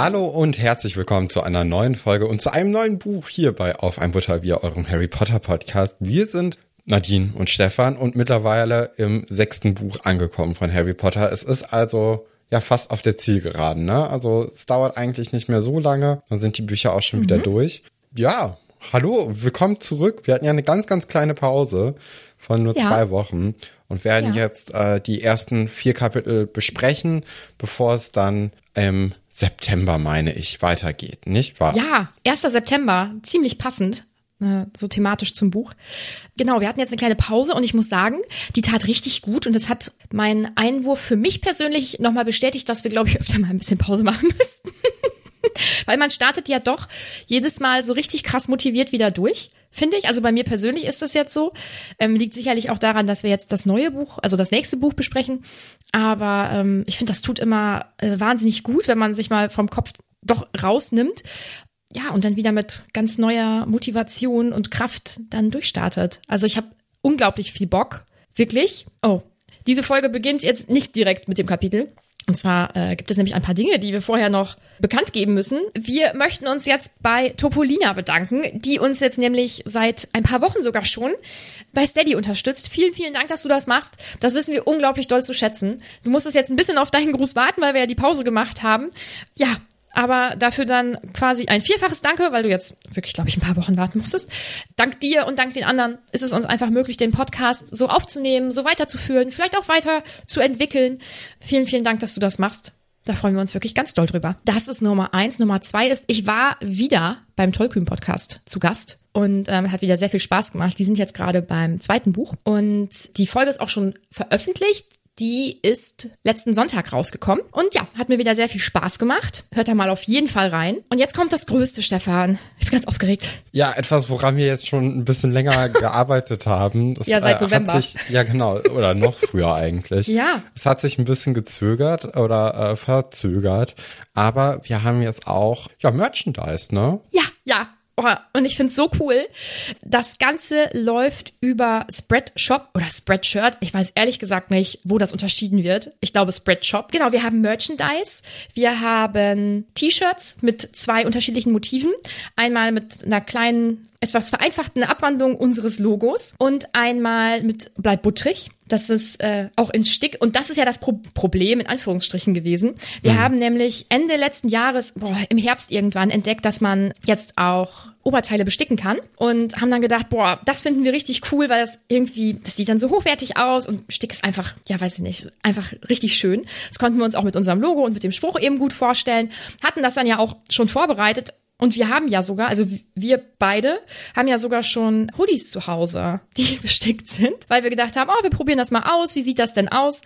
Hallo und herzlich willkommen zu einer neuen Folge und zu einem neuen Buch hier bei Auf ein Butterbier, eurem Harry Potter Podcast. Wir sind Nadine und Stefan und mittlerweile im sechsten Buch angekommen von Harry Potter. Es ist also ja fast auf der Zielgeraden, ne? Also es dauert eigentlich nicht mehr so lange, dann sind die Bücher auch schon wieder durch. Ja, hallo, willkommen zurück. Wir hatten ja eine ganz, ganz kleine Pause von nur Ja. zwei Wochen und werden Ja. jetzt äh, die ersten vier Kapitel besprechen, bevor es dann im September, meine ich, weitergeht, nicht wahr? Ja, 1. September, ziemlich passend, äh, so thematisch zum Buch. Genau, wir hatten jetzt eine kleine Pause und ich muss sagen, die tat richtig gut und es hat meinen Einwurf für mich persönlich nochmal bestätigt, dass wir, glaube ich, öfter mal ein bisschen Pause machen müssten. Weil man startet ja doch jedes Mal so richtig krass motiviert wieder durch, finde ich. Also bei mir persönlich ist das jetzt so. Ähm, liegt sicherlich auch daran, dass wir jetzt das neue Buch, also das nächste Buch besprechen. Aber ähm, ich finde, das tut immer äh, wahnsinnig gut, wenn man sich mal vom Kopf doch rausnimmt. Ja, und dann wieder mit ganz neuer Motivation und Kraft dann durchstartet. Also ich habe unglaublich viel Bock. Wirklich. Oh, diese Folge beginnt jetzt nicht direkt mit dem Kapitel. Und zwar äh, gibt es nämlich ein paar Dinge, die wir vorher noch bekannt geben müssen. Wir möchten uns jetzt bei Topolina bedanken, die uns jetzt nämlich seit ein paar Wochen sogar schon bei Steady unterstützt. Vielen, vielen Dank, dass du das machst. Das wissen wir unglaublich doll zu schätzen. Du musstest jetzt ein bisschen auf deinen Gruß warten, weil wir ja die Pause gemacht haben. Ja, aber dafür dann quasi ein vierfaches Danke, weil du jetzt wirklich, glaube ich, ein paar Wochen warten musstest. Dank dir und dank den anderen ist es uns einfach möglich, den Podcast so aufzunehmen, so weiterzuführen, vielleicht auch weiter zu entwickeln. Vielen, vielen Dank, dass du das machst. Da freuen wir uns wirklich ganz doll drüber. Das ist Nummer eins. Nummer zwei ist, ich war wieder beim Tollkühn-Podcast zu Gast und ähm, hat wieder sehr viel Spaß gemacht. Die sind jetzt gerade beim zweiten Buch und die Folge ist auch schon veröffentlicht. Die ist letzten Sonntag rausgekommen. Und ja, hat mir wieder sehr viel Spaß gemacht. Hört da mal auf jeden Fall rein. Und jetzt kommt das Größte, Stefan. Ich bin ganz aufgeregt. Ja, etwas, woran wir jetzt schon ein bisschen länger gearbeitet haben. Das, Ja, seit äh, November. Sich, ja, genau. Oder noch früher eigentlich. Ja. Es hat sich ein bisschen gezögert oder äh, verzögert. Aber wir haben jetzt auch, ja, Merchandise, ne? Ja, ja. Oh, und ich find's so cool. Das Ganze läuft über Spreadshop oder Spreadshirt. Ich weiß ehrlich gesagt nicht, wo das unterschieden wird. Ich glaube Spreadshop. Genau, wir haben Merchandise. Wir haben T-Shirts mit zwei unterschiedlichen Motiven. Einmal mit einer kleinen, etwas vereinfachten Abwandlung unseres Logos und einmal mit Bleib butterig. Das ist äh, auch in Stick. Und das ist ja das Pro Problem in Anführungsstrichen gewesen. Wir haben nämlich Ende letzten Jahres, boah, im Herbst irgendwann entdeckt, dass man jetzt auch Oberteile besticken kann und haben dann gedacht, boah, das finden wir richtig cool, weil das irgendwie, das sieht dann so hochwertig aus und Stick ist einfach, ja, weiß ich nicht, einfach richtig schön. Das konnten wir uns auch mit unserem Logo und mit dem Spruch eben gut vorstellen. Hatten das dann ja auch schon vorbereitet. Und wir haben ja sogar, also wir beide haben ja sogar schon Hoodies zu Hause, die bestickt sind, weil wir gedacht haben, oh, wir probieren das mal aus. Wie sieht das denn aus?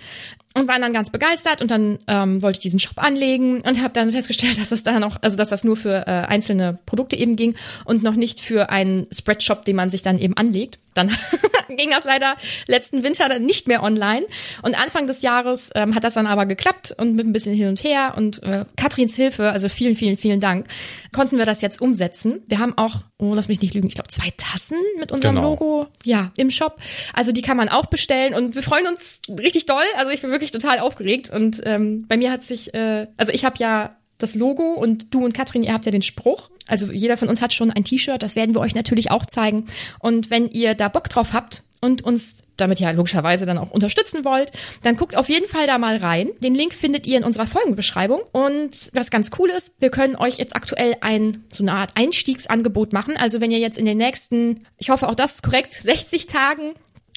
Und waren dann ganz begeistert und dann ähm, wollte ich diesen Shop anlegen und habe dann festgestellt, dass das da noch, also dass das nur für äh, einzelne Produkte eben ging und noch nicht für einen Spreadshop, den man sich dann eben anlegt. Dann ging das leider letzten Winter dann nicht mehr online. Und Anfang des Jahres ähm, hat das dann aber geklappt und mit ein bisschen hin und her und äh, Katrins Hilfe, also vielen, vielen, vielen Dank, konnten wir das jetzt umsetzen. Wir haben auch, oh, lass mich nicht lügen, ich glaube zwei Tassen mit unserem Genau. Logo, ja, im Shop. Also die kann man auch bestellen und wir freuen uns richtig doll. Also ich bin wirklich total aufgeregt und ähm, bei mir hat sich, äh, also ich habe ja das Logo und du und Katrin, ihr habt ja den Spruch. Also jeder von uns hat schon ein T-Shirt, das werden wir euch natürlich auch zeigen. Und wenn ihr da Bock drauf habt und uns damit ja logischerweise dann auch unterstützen wollt, dann guckt auf jeden Fall da mal rein. Den Link findet ihr in unserer Folgenbeschreibung. Und was ganz cool ist, wir können euch jetzt aktuell ein, so eine Art Einstiegsangebot machen. Also wenn ihr jetzt in den nächsten, ich hoffe auch das ist korrekt, 60 Tagen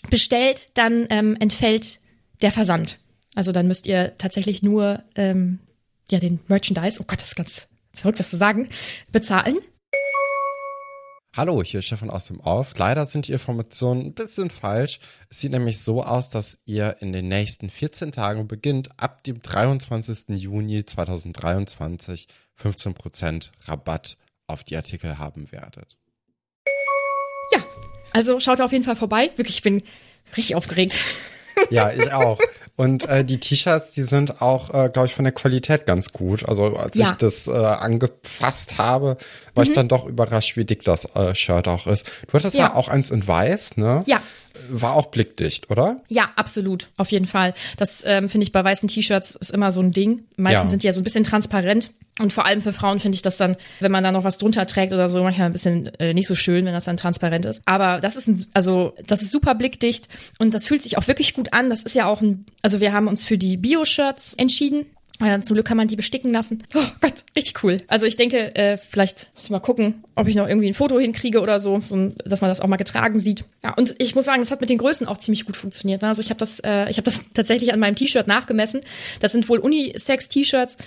bestellt, dann ähm, entfällt der Versand. Also dann müsst ihr tatsächlich nur ähm, ja den Merchandise, oh Gott, das ist ganz verrückt, das zu sagen, bezahlen. Hallo, hier ist Stefan aus dem Off. Leider sind die Informationen ein bisschen falsch. Es sieht nämlich so aus, dass ihr in den nächsten 14 Tagen beginnt, ab dem 23. Juni 2023 15% Rabatt auf die Artikel haben werdet. Ja, also schaut auf jeden Fall vorbei. Wirklich, ich bin richtig aufgeregt. Ja, ich auch. Und äh, die T-Shirts, die sind auch, äh, glaube ich, von der Qualität ganz gut. Also als Ja. ich das äh, angefasst habe, war ich dann doch überrascht, wie dick das äh, Shirt auch ist. Du hattest ja. Ja. auch eins in weiß, ne? Ja. War auch blickdicht, oder? Ja, absolut, auf jeden Fall. Das ähm, finde ich bei weißen T-Shirts ist immer so ein Ding. Meistens Ja. sind die ja so ein bisschen transparent. Und vor allem für Frauen finde ich das dann, wenn man da noch was drunter trägt oder so, manchmal ein bisschen äh, nicht so schön, wenn das dann transparent ist. Aber das ist ein, also das ist super blickdicht und das fühlt sich auch wirklich gut an. Das ist ja auch ein, also wir haben uns für die Bio-Shirts entschieden. Äh, zum Glück kann man die besticken lassen. Oh Gott, richtig cool. Also ich denke, äh, vielleicht muss ich mal gucken, ob ich noch irgendwie ein Foto hinkriege oder so, so, dass man das auch mal getragen sieht. Ja, und ich muss sagen, das hat mit den Größen auch ziemlich gut funktioniert. ne? Also ich habe das, äh, ich habe das tatsächlich an meinem T-Shirt nachgemessen. Das sind wohl Unisex-T-Shirts,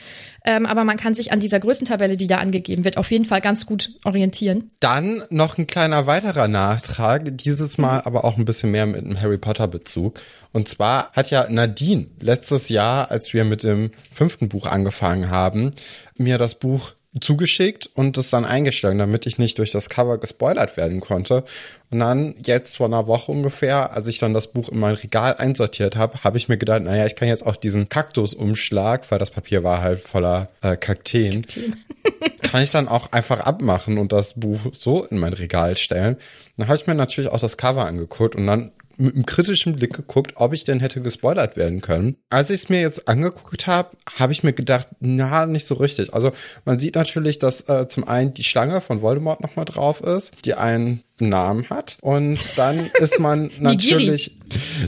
ähm, aber man kann sich an dieser Größentabelle, die da angegeben wird, auf jeden Fall ganz gut orientieren. Dann noch ein kleiner weiterer Nachtrag, dieses Mal aber auch ein bisschen mehr mit einem Harry Potter Bezug. Und zwar hat ja Nadine letztes Jahr, als wir mit dem fünften Buch angefangen haben, mir das Buch zugeschickt und es dann eingestellt, damit ich nicht durch das Cover gespoilert werden konnte. Und dann jetzt vor einer Woche ungefähr, als ich dann das Buch in mein Regal einsortiert habe, habe ich mir gedacht, naja, ich kann jetzt auch diesen Kaktusumschlag, weil das Papier war halt voller äh, Kakteen, kann ich dann auch einfach abmachen und das Buch so in mein Regal stellen. Dann habe ich mir natürlich auch das Cover angeguckt und dann mit einem kritischen Blick geguckt, ob ich denn hätte gespoilert werden können. Als ich es mir jetzt angeguckt habe, habe ich mir gedacht, na, nicht so richtig. Also man sieht natürlich, dass äh, zum einen die Schlange von Voldemort nochmal drauf ist, die einen Namen hat. Und dann ist man natürlich,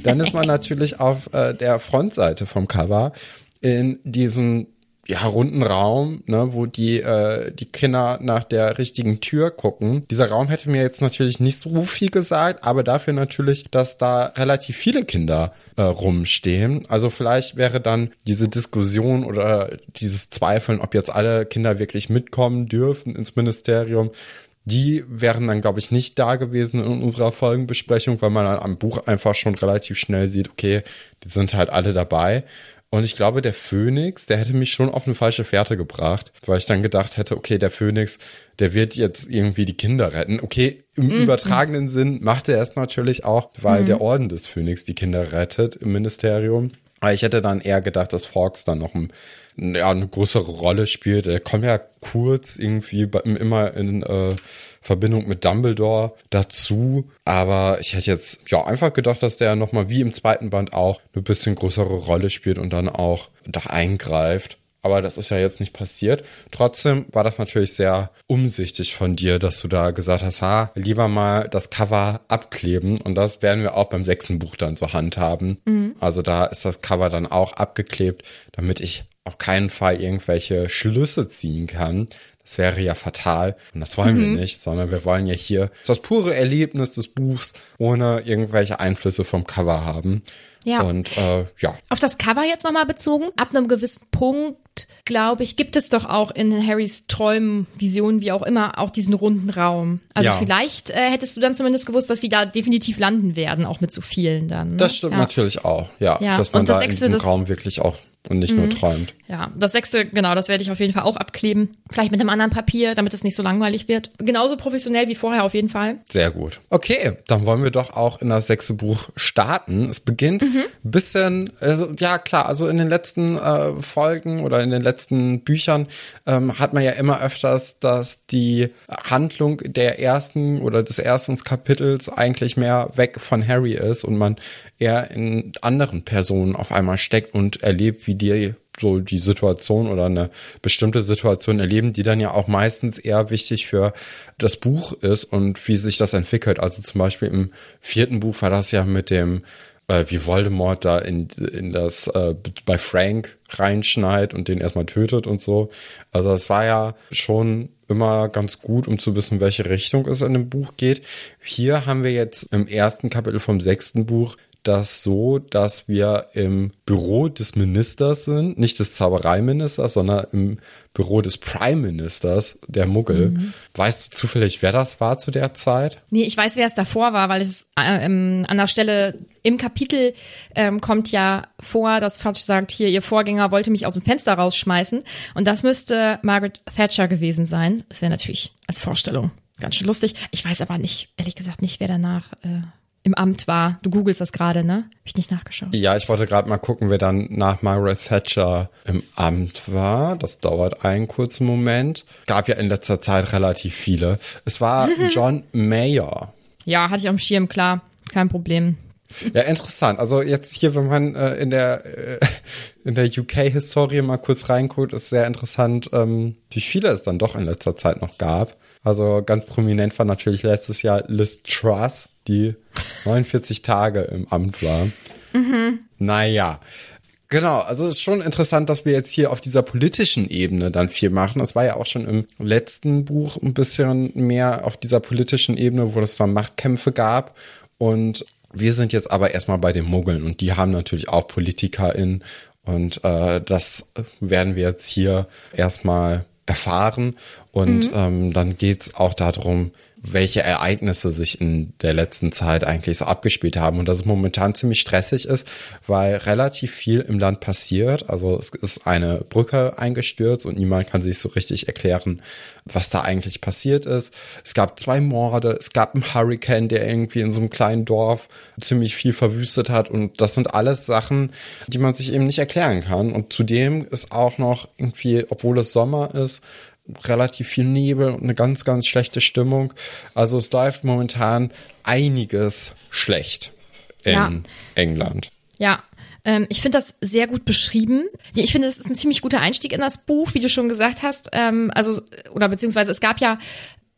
dann ist man natürlich auf äh, der Frontseite vom Cover in diesem ja, runden Raum, ne, wo die, äh, die Kinder nach der richtigen Tür gucken. Dieser Raum hätte mir jetzt natürlich nicht so viel gesagt, aber dafür natürlich, dass da relativ viele Kinder äh, rumstehen. Also vielleicht wäre dann diese Diskussion oder dieses Zweifeln, ob jetzt alle Kinder wirklich mitkommen dürfen ins Ministerium, die wären dann, glaube ich, nicht da gewesen in unserer Folgenbesprechung, weil man dann am Buch einfach schon relativ schnell sieht, okay, die sind halt alle dabei. Und ich glaube, der Phönix, der hätte mich schon auf eine falsche Fährte gebracht, weil ich dann gedacht hätte, okay, der Phönix, der wird jetzt irgendwie die Kinder retten. Okay, im übertragenen Sinn macht er es natürlich auch, weil der Orden des Phönix die Kinder rettet im Ministerium. Aber ich hätte dann eher gedacht, dass Fawkes dann noch ein, ja, eine größere Rolle spielt. Er kommt ja kurz irgendwie bei, immer in äh, Verbindung mit Dumbledore dazu. Aber ich hätte jetzt ja einfach gedacht, dass der nochmal wie im zweiten Band auch eine bisschen größere Rolle spielt und dann auch da eingreift. Aber das ist ja jetzt nicht passiert. Trotzdem war das natürlich sehr umsichtig von dir, dass du da gesagt hast, ha, lieber mal das Cover abkleben. Und das werden wir auch beim sechsten Buch dann so handhaben. Also da ist das Cover dann auch abgeklebt, damit ich auf keinen Fall irgendwelche Schlüsse ziehen kann. Das wäre ja fatal. Und das wollen wir nicht, sondern wir wollen ja hier das pure Erlebnis des Buchs ohne irgendwelche Einflüsse vom Cover haben. Ja. Und äh, ja, Auf das Cover jetzt nochmal bezogen. Ab einem gewissen Punkt gibt, glaube ich, gibt es doch auch in Harrys Träumen, Visionen, wie auch immer, auch diesen runden Raum. Also Ja. vielleicht äh, hättest du dann zumindest gewusst, dass sie da definitiv landen werden, auch mit so vielen dann. Ne? Das stimmt ja. natürlich auch, ja, Ja, dass man das da in Sechste, diesem das- Mhm. Raum wirklich auch und nicht nur träumt. Ja, das sechste, genau, das werde ich auf jeden Fall auch abkleben. Vielleicht mit einem anderen Papier, damit es nicht so langweilig wird. Genauso professionell wie vorher auf jeden Fall. Sehr gut. Okay, dann wollen wir doch auch in das sechste Buch starten. Es beginnt Mhm. ein bisschen, also, ja klar, also in den letzten äh, Folgen oder in den letzten Büchern ähm, hat man ja immer öfters, dass die Handlung der ersten oder des ersten Kapitels eigentlich mehr weg von Harry ist und man eher in anderen Personen auf einmal steckt und erlebt, wie die so die Situation oder eine bestimmte Situation erleben, die dann ja auch meistens eher wichtig für das Buch ist und wie sich das entwickelt. Also zum Beispiel im vierten Buch war das ja mit dem, äh, wie Voldemort da in, in das äh, bei Frank reinschneit und den erstmal tötet und so. Also es war ja schon immer ganz gut, um zu wissen, welche Richtung es in dem Buch geht. Hier haben wir jetzt im ersten Kapitel vom sechsten Buch das so, dass wir im Büro des Ministers sind, nicht des Zaubereiministers, sondern im Büro des Prime Ministers, der Muggel. Weißt du zufällig, wer das war zu der Zeit? Nee, ich weiß, wer es davor war, weil es äh, ähm, an der Stelle im Kapitel ähm, kommt ja vor, dass Fudge sagt, hier, ihr Vorgänger wollte mich aus dem Fenster rausschmeißen. Und das müsste Margaret Thatcher gewesen sein. Das wäre natürlich als Vorstellung ganz schön lustig. Ich weiß aber nicht, ehrlich gesagt, nicht, wer danach äh, im Amt war. Du googelst das gerade, ne? Hab ich nicht nachgeschaut. Ja, ich wollte gerade mal gucken, wer dann nach Margaret Thatcher im Amt war. Das dauert einen kurzen Moment. Gab ja in letzter Zeit relativ viele. Es war John Mayer. Ja, hatte ich am Schirm, klar. Kein Problem. Ja, interessant. Also jetzt hier, wenn man äh, in der äh, in der UK-Historie mal kurz reinguckt, ist sehr interessant, ähm, wie viele es dann doch in letzter Zeit noch gab. Also ganz prominent war natürlich letztes Jahr Liz Truss, die 49 Tage im Amt war. Naja. Genau, also es ist schon interessant, dass wir jetzt hier auf dieser politischen Ebene dann viel machen. Das war ja auch schon im letzten Buch ein bisschen mehr auf dieser politischen Ebene, wo es dann Machtkämpfe gab. Und wir sind jetzt aber erstmal bei den Muggeln und die haben natürlich auch PolitikerInnen. Und äh, das werden wir jetzt hier erstmal erfahren. Und ähm, dann geht's auch darum, welche Ereignisse sich in der letzten Zeit eigentlich so abgespielt haben und dass es momentan ziemlich stressig ist, weil relativ viel im Land passiert. Also es ist eine Brücke eingestürzt und niemand kann sich so richtig erklären, was da eigentlich passiert ist. Es gab zwei Morde, es gab einen Hurricane, der irgendwie in so einem kleinen Dorf ziemlich viel verwüstet hat und das sind alles Sachen, die man sich eben nicht erklären kann. Und zudem ist auch noch irgendwie, obwohl es Sommer ist, relativ viel Nebel und eine ganz, ganz schlechte Stimmung. Also es läuft momentan einiges schlecht in Ja. England. Ja, ähm, ich finde das sehr gut beschrieben. Ich finde, das ist ein ziemlich guter Einstieg in das Buch, wie du schon gesagt hast. Ähm, also, oder beziehungsweise es gab ja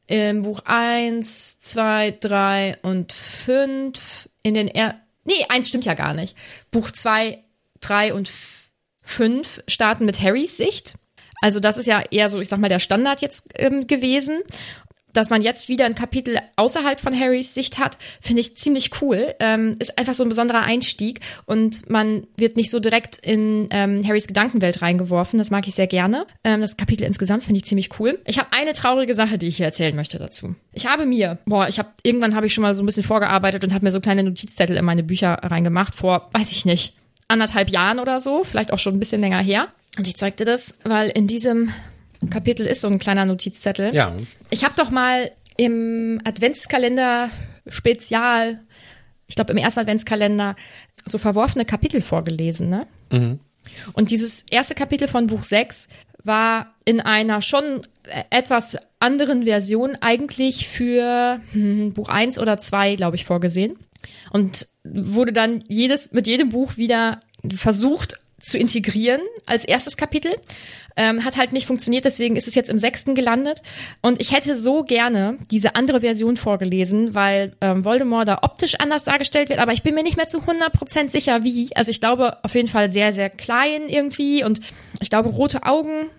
im Buch eins, zwei, drei und fünf in den er Nee, eins stimmt ja gar nicht. Buch zwei, drei und f- fünf starten mit Harrys Sicht. Also das ist ja eher so, ich sag mal, der Standard jetzt ähm, gewesen. Dass man jetzt wieder ein Kapitel außerhalb von Harrys Sicht hat, finde ich ziemlich cool. Ähm, ist einfach so ein besonderer Einstieg und man wird nicht so direkt in ähm, Harrys Gedankenwelt reingeworfen. Das mag ich sehr gerne. Ähm, das Kapitel insgesamt finde ich ziemlich cool. Ich habe eine traurige Sache, die ich hier erzählen möchte dazu. Ich habe mir, boah, ich habe irgendwann habe ich schon mal so ein bisschen vorgearbeitet und habe mir so kleine Notizzettel in meine Bücher reingemacht vor, weiß ich nicht, anderthalb Jahren oder so, vielleicht auch schon ein bisschen länger her. Und ich zeigte das, weil in diesem Kapitel ist so ein kleiner Notizzettel. Ja. Ich habe doch mal im Adventskalender Spezial, ich glaube im ersten Adventskalender, so verworfene Kapitel vorgelesen, ne? Und dieses erste Kapitel von Buch 6 war in einer schon etwas anderen Version eigentlich für hm, Buch 1 oder 2, glaube ich, vorgesehen. Und wurde dann jedes, mit jedem Buch wieder versucht zu integrieren als erstes Kapitel. Ähm, hat halt nicht funktioniert, deswegen ist es jetzt im sechsten gelandet. Und ich hätte so gerne diese andere Version vorgelesen, weil ähm, Voldemort da optisch anders dargestellt wird, aber ich bin mir nicht mehr zu 100% sicher, wie. Also ich glaube auf jeden Fall sehr, sehr klein irgendwie und ich glaube rote Augen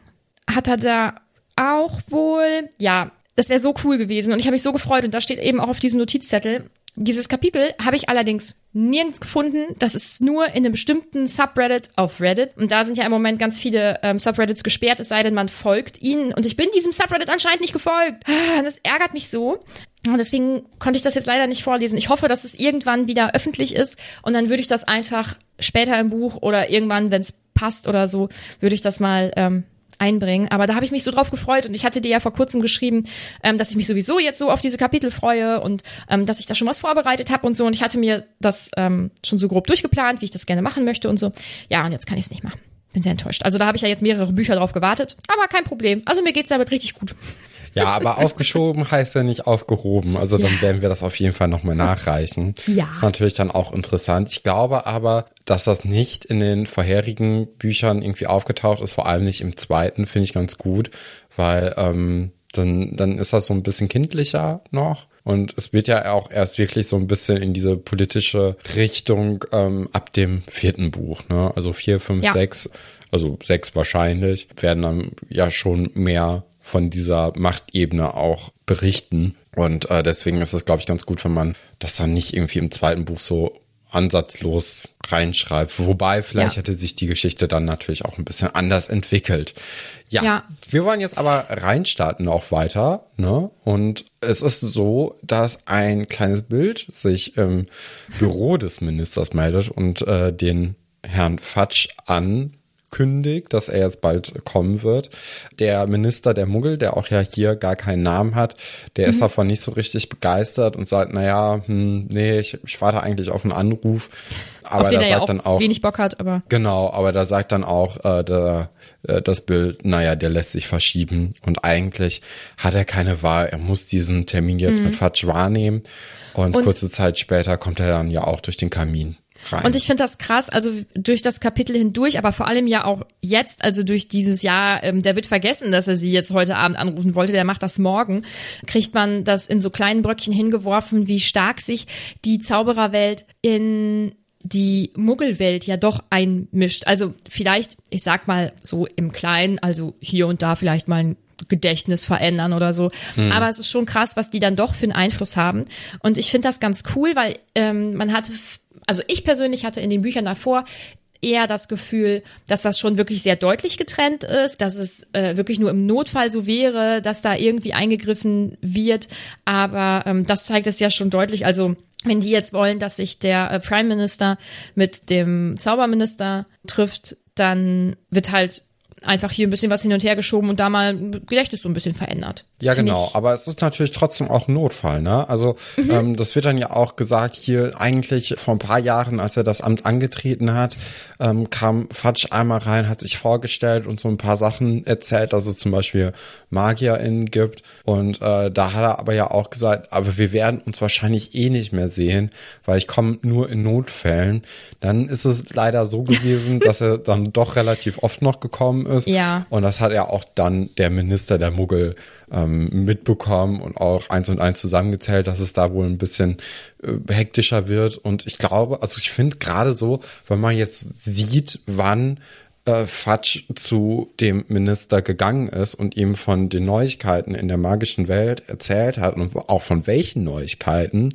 hat er da auch wohl. Ja, das wäre so cool gewesen und ich habe mich so gefreut und da steht eben auch auf diesem Notizzettel, Dieses Kapitel habe ich allerdings nirgends gefunden. Das ist nur in einem bestimmten Subreddit auf Reddit. Und da sind ja im Moment ganz viele ähm, Subreddits gesperrt, es sei denn, man folgt ihnen. Und ich bin diesem Subreddit anscheinend nicht gefolgt. Ah, das ärgert mich so. Und deswegen konnte ich das jetzt leider nicht vorlesen. Ich hoffe, dass es irgendwann wieder öffentlich ist. Und dann würde ich das einfach später im Buch oder irgendwann, wenn es passt oder so, würde ich das mal ähm, einbringen. Aber da habe ich mich so drauf gefreut und ich hatte dir ja vor kurzem geschrieben, ähm, dass ich mich sowieso jetzt so auf diese Kapitel freue und ähm, dass ich da schon was vorbereitet habe und so. Und ich hatte mir das ähm, schon so grob durchgeplant, wie ich das gerne machen möchte und so. Ja, und jetzt kann ich es nicht machen. Bin sehr enttäuscht. Also da habe ich ja jetzt mehrere Bücher drauf gewartet, aber kein Problem. Also mir geht's damit richtig gut. Ja, aber aufgeschoben heißt ja nicht aufgehoben. Also dann ja. werden wir das auf jeden Fall nochmal nachreichen. Ja. ist natürlich dann auch interessant. Ich glaube aber, dass das nicht in den vorherigen Büchern irgendwie aufgetaucht ist, vor allem nicht im zweiten, finde ich ganz gut, weil ähm, dann, dann ist das so ein bisschen kindlicher noch. Und es wird ja auch erst wirklich so ein bisschen in diese politische Richtung ähm, ab dem vierten Buch. Ne? Also vier, fünf, ja. sechs, also sechs wahrscheinlich, werden dann ja schon mehr von dieser Machtebene auch berichten. Und äh, deswegen ist es, glaube ich, ganz gut, wenn man das dann nicht irgendwie im zweiten Buch so ansatzlos reinschreibt. Wobei vielleicht ja. hätte sich die Geschichte dann natürlich auch ein bisschen anders entwickelt. Ja, ja, wir wollen jetzt aber reinstarten auch weiter. Ne? Und es ist so, dass ein kleines Bild sich im Büro des Ministers meldet und äh, den Herrn Fatsch an kündigt, dass er jetzt bald kommen wird. Der Minister der Muggel, der auch ja hier gar keinen Namen hat, der mhm. ist davon nicht so richtig begeistert und sagt, naja, hm, nee, ich, ich warte eigentlich auf einen Anruf. Aber da er sagt ja auch dann auch wenig Bock hat, aber genau, aber da sagt dann auch äh, der, äh, das Bild, naja, der lässt sich verschieben und eigentlich hat er keine Wahl. Er muss diesen Termin jetzt mhm. mit Fatsch wahrnehmen und, und kurze Zeit später kommt er dann ja auch durch den Kamin. Rein. Und ich finde das krass, also durch das Kapitel hindurch, aber vor allem ja auch jetzt, also durch dieses Jahr, ähm, der wird vergessen, dass er sie jetzt heute Abend anrufen wollte, der macht das morgen, kriegt man das in so kleinen Bröckchen hingeworfen, wie stark sich die Zaubererwelt in die Muggelwelt ja doch einmischt. Also vielleicht, ich sag mal so im Kleinen, also hier und da vielleicht mal ein Gedächtnis verändern oder so. Hm. Aber es ist schon krass, was die dann doch für einen Einfluss haben. Und ich finde das ganz cool, weil ähm, man hatte also ich persönlich hatte in den Büchern davor eher das Gefühl, dass das schon wirklich sehr deutlich getrennt ist, dass es äh, wirklich nur im Notfall so wäre, dass da irgendwie eingegriffen wird. Aber ähm, das zeigt es ja schon deutlich. Also wenn die jetzt wollen, dass sich der äh, Prime Minister mit dem Zauberminister trifft, dann wird halt einfach hier ein bisschen was hin und her geschoben und da mal Gedächtnis so ein bisschen verändert. Das ja, genau. Aber es ist natürlich trotzdem auch ein Notfall, ne? Also mhm. ähm, das wird dann ja auch gesagt hier eigentlich vor ein paar Jahren, als er das Amt angetreten hat, ähm, kam Fatsch einmal rein, hat sich vorgestellt und so ein paar Sachen erzählt, dass es zum Beispiel MagierInnen gibt. Und äh, da hat er aber ja auch gesagt, aber wir werden uns wahrscheinlich eh nicht mehr sehen, weil ich komme nur in Notfällen. Dann ist es leider so gewesen, dass er dann doch relativ oft noch gekommen ist. Ja. Und das hat ja auch dann der Minister der Muggel ähm, mitbekommen und auch eins und eins zusammengezählt, dass es da wohl ein bisschen äh, hektischer wird. Und ich glaube, also ich finde gerade so, wenn man jetzt sieht, wann äh, Fatsch zu dem Minister gegangen ist und ihm von den Neuigkeiten in der magischen Welt erzählt hat und auch von welchen Neuigkeiten,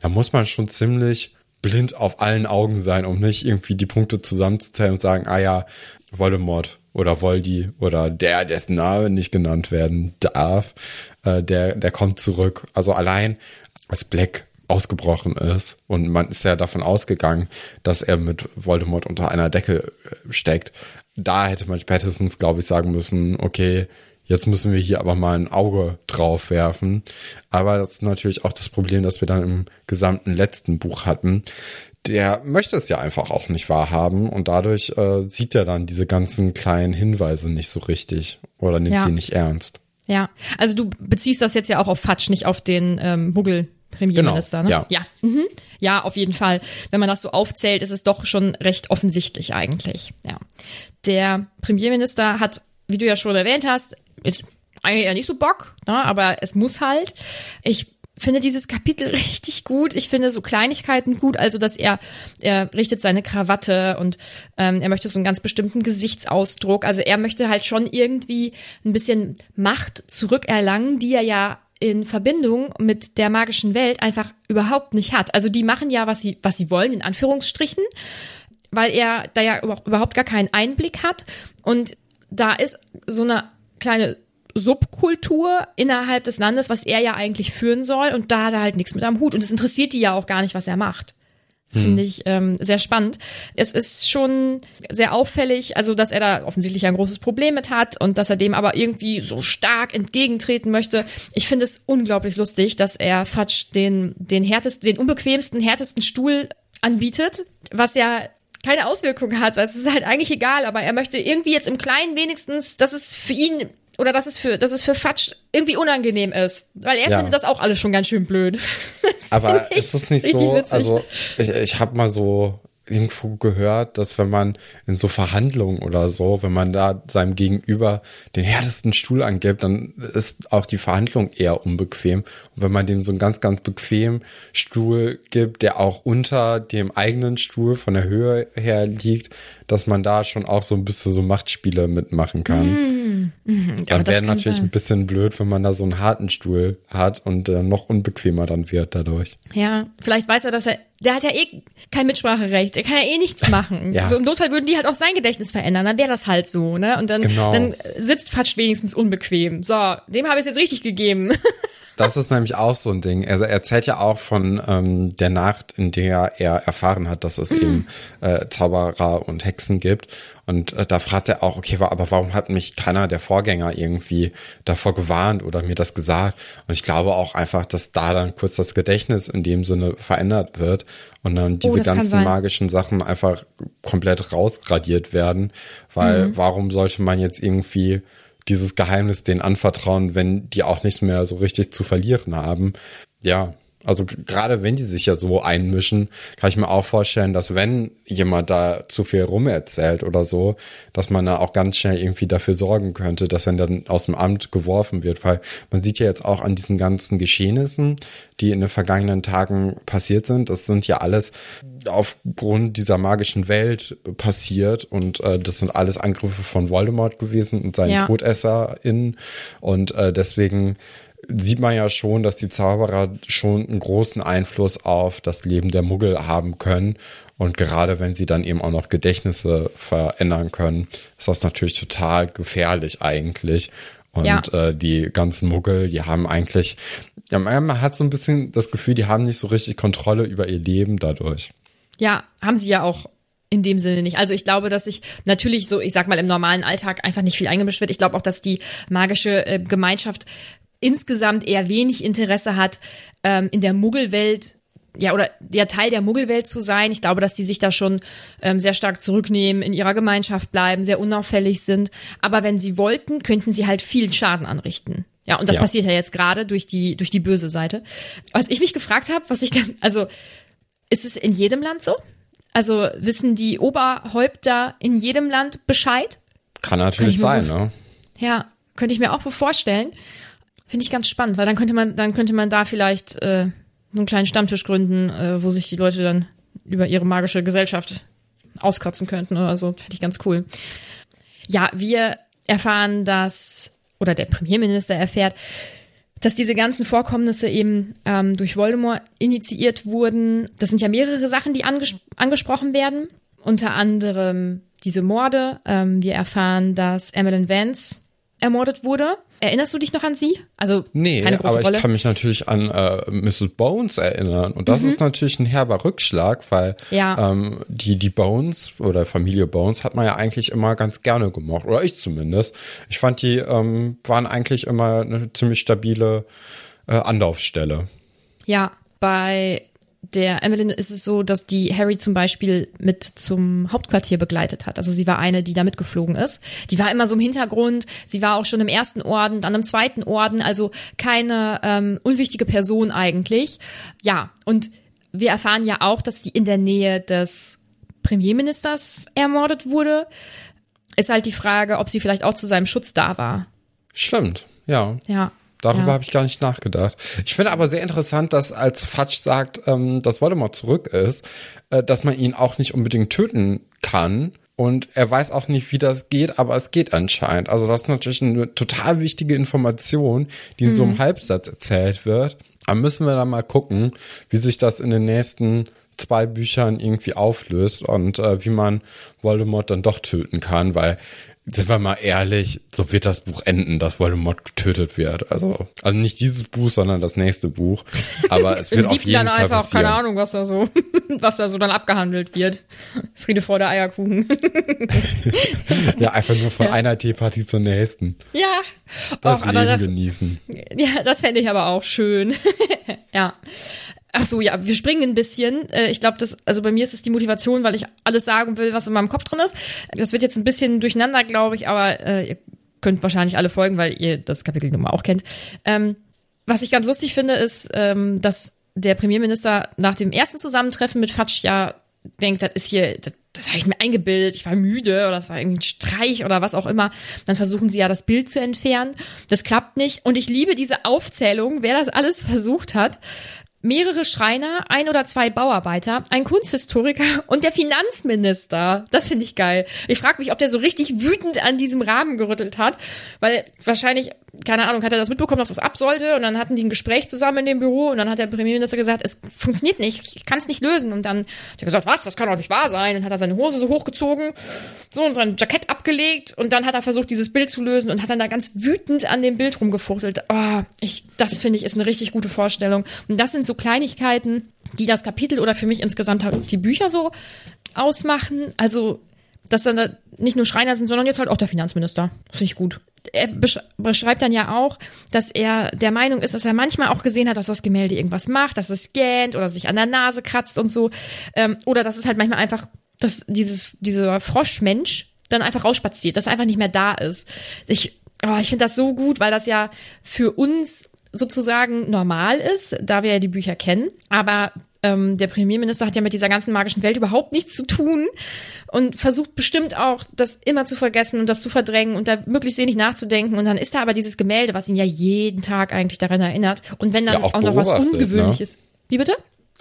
da muss man schon ziemlich blind auf allen Augen sein, um nicht irgendwie die Punkte zusammenzuzählen und sagen, ah ja, Voldemort oder Voldi oder der, dessen Name nicht genannt werden darf, äh, der, der kommt zurück. Also allein als Black ausgebrochen ist und man ist ja davon ausgegangen, dass er mit Voldemort unter einer Decke äh, steckt. Da hätte man spätestens, glaube ich, sagen müssen, okay, jetzt müssen wir hier aber mal ein Auge drauf werfen. Aber das ist natürlich auch das Problem, das wir dann im gesamten letzten Buch hatten, der möchte es ja einfach auch nicht wahrhaben und dadurch äh, sieht er dann diese ganzen kleinen Hinweise nicht so richtig oder nimmt ja. sie nicht ernst. Ja, also du beziehst das jetzt ja auch auf Fatsch, nicht auf den ähm, Muggel. Premierminister, genau, ne? Ja. Ja. Mhm. ja, auf jeden Fall. Wenn man das so aufzählt, ist es doch schon recht offensichtlich eigentlich. Ja. Der Premierminister hat, wie du ja schon erwähnt hast, jetzt eigentlich eher nicht so Bock, ne? aber es muss halt. Ich finde dieses Kapitel richtig gut. Ich finde so Kleinigkeiten gut, also dass er er richtet seine Krawatte und ähm, er möchte so einen ganz bestimmten Gesichtsausdruck. Also er möchte halt schon irgendwie ein bisschen Macht zurückerlangen, die er ja in Verbindung mit der magischen Welt einfach überhaupt nicht hat. Also die machen ja, was sie, was sie wollen, in Anführungsstrichen, weil er da ja überhaupt gar keinen Einblick hat. Und da ist so eine kleine Subkultur innerhalb des Landes, was er ja eigentlich führen soll. Und da hat er halt nichts mit am Hut. Und es interessiert die ja auch gar nicht, was er macht. Das finde ich ähm, sehr spannend. Es ist schon sehr auffällig, also dass er da offensichtlich ein großes Problem mit hat und dass er dem aber irgendwie so stark entgegentreten möchte. Ich finde es unglaublich lustig, dass er Fatsch den, den härtesten, den unbequemsten, härtesten Stuhl anbietet, was ja keine Auswirkung hat. Es ist halt eigentlich egal, aber er möchte irgendwie jetzt im Kleinen wenigstens, dass es für ihn oder dass es für, dass es für Fatsch irgendwie unangenehm ist. Weil er Ja. findet das auch alles schon ganz schön blöd. Das Aber ist es nicht so, witzig. also ich, ich habe mal so irgendwo gehört, dass wenn man in so Verhandlungen oder so, wenn man da seinem Gegenüber den härtesten Stuhl angibt, dann ist auch die Verhandlung eher unbequem. Und wenn man dem so einen ganz, ganz bequemen Stuhl gibt, der auch unter dem eigenen Stuhl von der Höhe her liegt, dass man da schon auch so ein bisschen so Machtspiele mitmachen kann. Aber Dann das wäre natürlich sein. ein bisschen blöd, wenn man da so einen harten Stuhl hat und äh, noch unbequemer dann wird dadurch. Ja, vielleicht weiß er, dass er, der hat ja eh kein Mitspracherecht, der kann ja eh nichts machen. Ja. So im Notfall würden die halt auch sein Gedächtnis verändern, dann wäre das halt so, ne? Und dann, Genau. dann sitzt Fatsch wenigstens unbequem. So, dem habe ich es jetzt richtig gegeben. Das ist nämlich auch so ein Ding. Also er erzählt ja auch von ähm, der Nacht, in der er erfahren hat, dass es eben äh, Zauberer und Hexen gibt. Und äh, da fragt er auch, okay, aber warum hat mich keiner der Vorgänger irgendwie davor gewarnt oder mir das gesagt? Und ich glaube auch einfach, dass da dann kurz das Gedächtnis in dem Sinne verändert wird und dann diese Oh, das kann ganzen magischen Sachen einfach komplett rausradiert werden. Weil Mhm. warum sollte man jetzt irgendwie dieses Geheimnis denen anvertrauen, wenn die auch nichts mehr so richtig zu verlieren haben. Ja, also gerade wenn die sich ja so einmischen, kann ich mir auch vorstellen, dass wenn jemand da zu viel rumerzählt oder so, dass man da auch ganz schnell irgendwie dafür sorgen könnte, dass er dann aus dem Amt geworfen wird, weil man sieht ja jetzt auch an diesen ganzen Geschehnissen, die in den vergangenen Tagen passiert sind, das sind ja alles aufgrund dieser magischen Welt passiert und äh, das sind alles Angriffe von Voldemort gewesen und seinen Ja. TodesserInnen. Und äh, deswegen sieht man ja schon, dass die Zauberer schon einen großen Einfluss auf das Leben der Muggel haben können. Und gerade wenn sie dann eben auch noch Gedächtnisse verändern können, ist das natürlich total gefährlich eigentlich. Und Ja. äh, die ganzen Muggel, die haben eigentlich, ja, man hat so ein bisschen das Gefühl, die haben nicht so richtig Kontrolle über ihr Leben dadurch. Ja, haben sie ja auch in dem Sinne nicht. Also ich glaube, dass sich natürlich so, ich sag mal, im normalen Alltag einfach nicht viel eingemischt wird. Ich glaube auch, dass die magische äh, Gemeinschaft insgesamt eher wenig Interesse hat, ähm, in der Muggelwelt ja, oder der Teil der Muggelwelt zu sein. Ich glaube, dass die sich da schon ähm, sehr stark zurücknehmen, in ihrer Gemeinschaft bleiben, sehr unauffällig sind. Aber wenn sie wollten, könnten sie halt viel Schaden anrichten. Ja, und das Ja. passiert ja jetzt gerade durch die, durch die böse Seite. Was ich mich gefragt habe, was ich, also, ist es in jedem Land so? Also wissen die Oberhäupter in jedem Land Bescheid? Kann natürlich sein, ne? Ja, könnte ich mir auch vorstellen. Finde ich ganz spannend, weil dann könnte man, dann könnte man da vielleicht äh, einen kleinen Stammtisch gründen, äh, wo sich die Leute dann über ihre magische Gesellschaft auskotzen könnten oder so. Fände ich ganz cool. Ja, wir erfahren, dass, oder der Premierminister erfährt, dass diese ganzen Vorkommnisse eben ähm, durch Voldemort initiiert wurden. Das sind ja mehrere Sachen, die anges angesprochen werden. Unter anderem diese Morde. Ähm, wir erfahren, dass Emmeline Vance ermordet wurde. Erinnerst du dich noch an sie? Also Nee, keine große aber ich Rolle. kann mich natürlich an äh, Mrs. Bones erinnern. Und das ist natürlich ein herber Rückschlag, weil Mhm. Ja. ähm, die, die Bones oder Familie Bones hat man ja eigentlich immer ganz gerne gemocht. Oder ich zumindest. Ich fand, die ähm, waren eigentlich immer eine ziemlich stabile äh, Anlaufstelle. Ja, bei der Emmeline ist es so, dass die Harry zum Beispiel mit zum Hauptquartier begleitet hat. Also sie war eine, die da mitgeflogen ist. Die war immer so im Hintergrund. Sie war auch schon im ersten Orden, dann im zweiten Orden. Also keine ähm, unwichtige Person eigentlich. Ja, und wir erfahren ja auch, dass die in der Nähe des Premierministers ermordet wurde. Ist halt die Frage, ob sie vielleicht auch zu seinem Schutz da war. Stimmt, ja. Ja. Darüber ja. habe ich gar nicht nachgedacht. Ich finde aber sehr interessant, dass als Fatsch sagt, ähm, dass Voldemort zurück ist, äh, dass man ihn auch nicht unbedingt töten kann, und er weiß auch nicht, wie das geht, aber es geht anscheinend. Also das ist natürlich eine total wichtige Information, die in mhm. so einem Halbsatz erzählt wird. Aber müssen wir dann mal gucken, wie sich das in den nächsten zwei Büchern irgendwie auflöst und äh, wie man Voldemort dann doch töten kann, weil sind wir mal ehrlich, so wird das Buch enden, dass Voldemort getötet wird. Also, also nicht dieses Buch, sondern das nächste Buch. Aber es wird auf jeden dann Fall einfach, passieren. keine Ahnung, was da so, was da so dann abgehandelt wird. Friede vor der Eierkuchen. ja, einfach nur von ja. einer Teepartie zur nächsten. Ja. Das Och, Leben das, genießen. Ja, das fände ich aber auch schön. ja. Ach so, ja, wir springen ein bisschen. Äh, ich glaube, das, also bei mir ist es die Motivation, weil ich alles sagen will, was in meinem Kopf drin ist. Das wird jetzt ein bisschen durcheinander, glaube ich, aber äh, ihr könnt wahrscheinlich alle folgen, weil ihr das Kapitel Nummer auch kennt. Ähm, was ich ganz lustig finde, ist, ähm, dass der Premierminister nach dem ersten Zusammentreffen mit Fatsch ja denkt, das ist hier, das, das habe ich mir eingebildet, ich war müde oder das war irgendwie ein Streich oder was auch immer. Dann versuchen sie ja das Bild zu entfernen. Das klappt nicht. Und ich liebe diese Aufzählung, wer das alles versucht hat mehrere Schreiner, ein oder zwei Bauarbeiter, ein Kunsthistoriker und der Finanzminister. Das finde ich geil. Ich frage mich, ob der so richtig wütend an diesem Rahmen gerüttelt hat, weil wahrscheinlich keine Ahnung, hat er das mitbekommen, dass das ab sollte? Und dann hatten die ein Gespräch zusammen in dem Büro und dann hat der Premierminister gesagt, es funktioniert nicht, ich kann es nicht lösen. Und dann hat er gesagt, was, das kann doch nicht wahr sein. Und hat er seine Hose so hochgezogen, so und sein Jackett abgelegt und dann hat er versucht, dieses Bild zu lösen und hat dann da ganz wütend an dem Bild rumgefuchtelt. Oh, ich, das finde ich ist eine richtig gute Vorstellung. Und das sind so Kleinigkeiten, die das Kapitel oder für mich insgesamt die Bücher so ausmachen. Also dass dann da nicht nur Schreiner sind, sondern jetzt halt auch der Finanzminister. Finde ich gut. Er beschreibt dann ja auch, dass er der Meinung ist, dass er manchmal auch gesehen hat, dass das Gemälde irgendwas macht, dass es scannt oder sich an der Nase kratzt und so. Ähm, oder dass es halt manchmal einfach, dass dieses, dieser Froschmensch dann einfach rausspaziert, dass er einfach nicht mehr da ist. Ich, oh, ich finde das so gut, weil das ja für uns sozusagen normal ist, da wir ja die Bücher kennen. Aber ähm, der Premierminister hat ja mit dieser ganzen magischen Welt überhaupt nichts zu tun und versucht bestimmt auch, das immer zu vergessen und das zu verdrängen und da möglichst wenig nachzudenken. Und dann ist da aber dieses Gemälde, was ihn ja jeden Tag eigentlich daran erinnert. Und wenn dann ja, auch, auch noch was Ungewöhnliches. Ne? Wie bitte?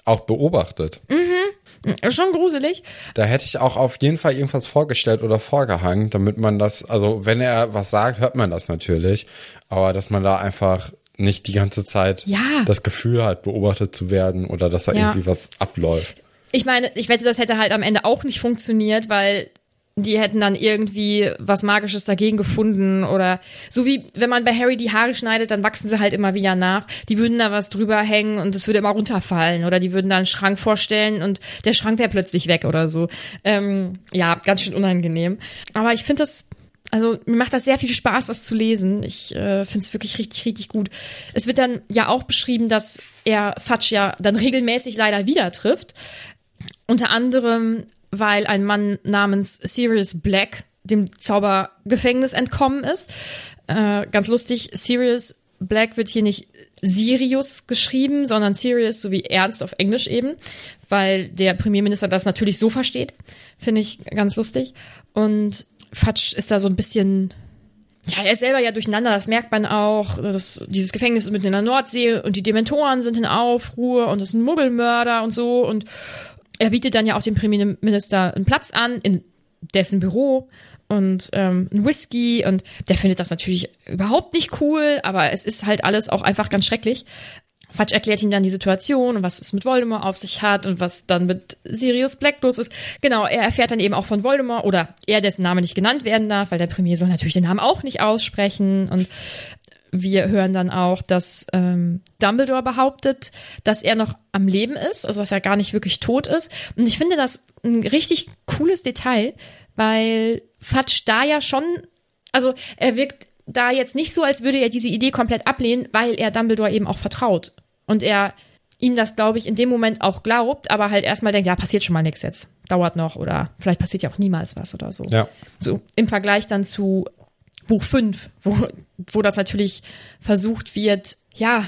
Auch beobachtet. Mhm. Schon gruselig. Da hätte ich auch auf jeden Fall irgendwas vorgestellt oder vorgehangen, damit man das, also wenn er was sagt, hört man das natürlich, aber dass man da einfach nicht die ganze Zeit ja. das Gefühl hat, beobachtet zu werden oder dass da ja. irgendwie was abläuft. Ich meine, ich wette, das hätte halt am Ende auch nicht funktioniert, weil die hätten dann irgendwie was Magisches dagegen gefunden oder so wie wenn man bei Harry die Haare schneidet, dann wachsen sie halt immer wieder nach. Die würden da was drüber hängen und es würde immer runterfallen oder die würden da einen Schrank vorstellen und der Schrank wäre plötzlich weg oder so. Ähm, ja, ganz schön unangenehm. Aber ich finde das also mir macht das sehr viel Spaß, das zu lesen. Ich äh, finde es wirklich richtig, richtig gut. Es wird dann ja auch beschrieben, dass er Fatsch ja dann regelmäßig leider wieder trifft. Unter anderem, weil ein Mann namens Sirius Black dem Zaubergefängnis entkommen ist. Äh, ganz lustig, Sirius Black wird hier nicht Sirius geschrieben, sondern Sirius sowie Ernst auf Englisch eben, weil der Premierminister das natürlich so versteht. Finde ich ganz lustig. Und Fatsch ist da so ein bisschen ja, er ist selber ja durcheinander, das merkt man auch. Das, dieses Gefängnis ist mitten in der Nordsee und die Dementoren sind in Aufruhr und es sind Muggelmörder und so. Und er bietet dann ja auch dem Premierminister einen Platz an in dessen Büro und ähm, ein Whisky und der findet das natürlich überhaupt nicht cool, aber es ist halt alles auch einfach ganz schrecklich. Fatsch erklärt ihm dann die Situation und was es mit Voldemort auf sich hat und was dann mit Sirius Black los ist. Genau, er erfährt dann eben auch von Voldemort oder er, dessen Name nicht genannt werden darf, weil der Premier soll natürlich den Namen auch nicht aussprechen und wir hören dann auch, dass ähm, Dumbledore behauptet, dass er noch am Leben ist, also dass er gar nicht wirklich tot ist. Und ich finde das ein richtig cooles Detail, weil Fatsch da ja schon, also er wirkt da jetzt nicht so, als würde er diese Idee komplett ablehnen, weil er Dumbledore eben auch vertraut. Und er ihm das, glaube ich, in dem Moment auch glaubt, aber halt erstmal denkt, ja, passiert schon mal nichts jetzt. Dauert noch oder vielleicht passiert ja auch niemals was oder so. Ja. So im Vergleich dann zu Buch 5, wo, wo das natürlich versucht wird, ja,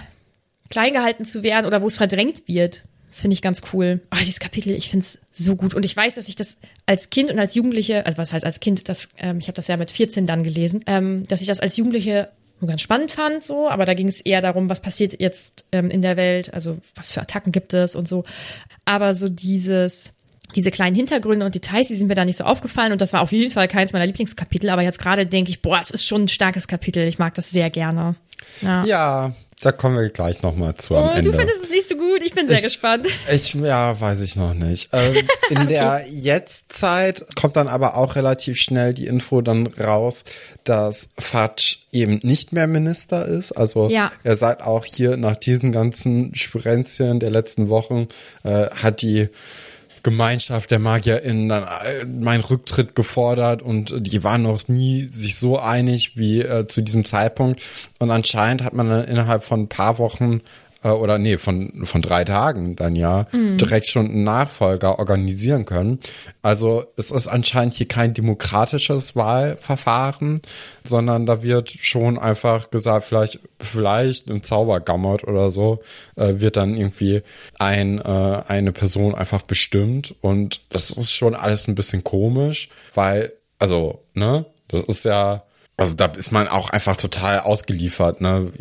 klein gehalten zu werden oder wo es verdrängt wird. Das finde ich ganz cool. Oh, dieses Kapitel, ich finde es so gut. Und ich weiß, dass ich das als Kind und als Jugendliche, also was heißt als Kind, das, ähm, ich habe das ja mit 14 dann gelesen, ähm, dass ich das als Jugendliche nur ganz spannend fand, so, aber da ging es eher darum, was passiert jetzt ähm, in der Welt, also was für Attacken gibt es und so. Aber so dieses, diese kleinen Hintergründe und Details, die sind mir da nicht so aufgefallen. Und das war auf jeden Fall keins meiner Lieblingskapitel, aber jetzt gerade denke ich, boah, es ist schon ein starkes Kapitel, ich mag das sehr gerne. Ja, Ja, da kommen wir gleich nochmal zu am oh, Ende. du findest es nicht so gut, ich bin sehr Ich- gespannt. Ich, ja, weiß ich noch nicht. Ähm, in der Jetztzeit kommt dann aber auch relativ schnell die Info dann raus, dass Fatsch eben nicht mehr Minister ist. Also Ja. er sagt auch hier nach diesen ganzen Spirenzien der letzten Wochen, äh, hat die Gemeinschaft der MagierInnen dann äh, meinen Rücktritt gefordert und die waren noch nie sich so einig wie äh, zu diesem Zeitpunkt. Und anscheinend hat man dann innerhalb von ein paar Wochen äh, oder nee, von, von drei Tagen dann ja direkt schon einen Nachfolger organisieren können. Also es ist anscheinend hier kein demokratisches Wahlverfahren, sondern da wird schon einfach gesagt, vielleicht, vielleicht im Zaubergammert oder so, äh, wird dann irgendwie ein, äh, eine Person einfach bestimmt. Und das ist schon alles ein bisschen komisch, weil, also, ne, das ist ja, also da ist man auch einfach total ausgeliefert, ne,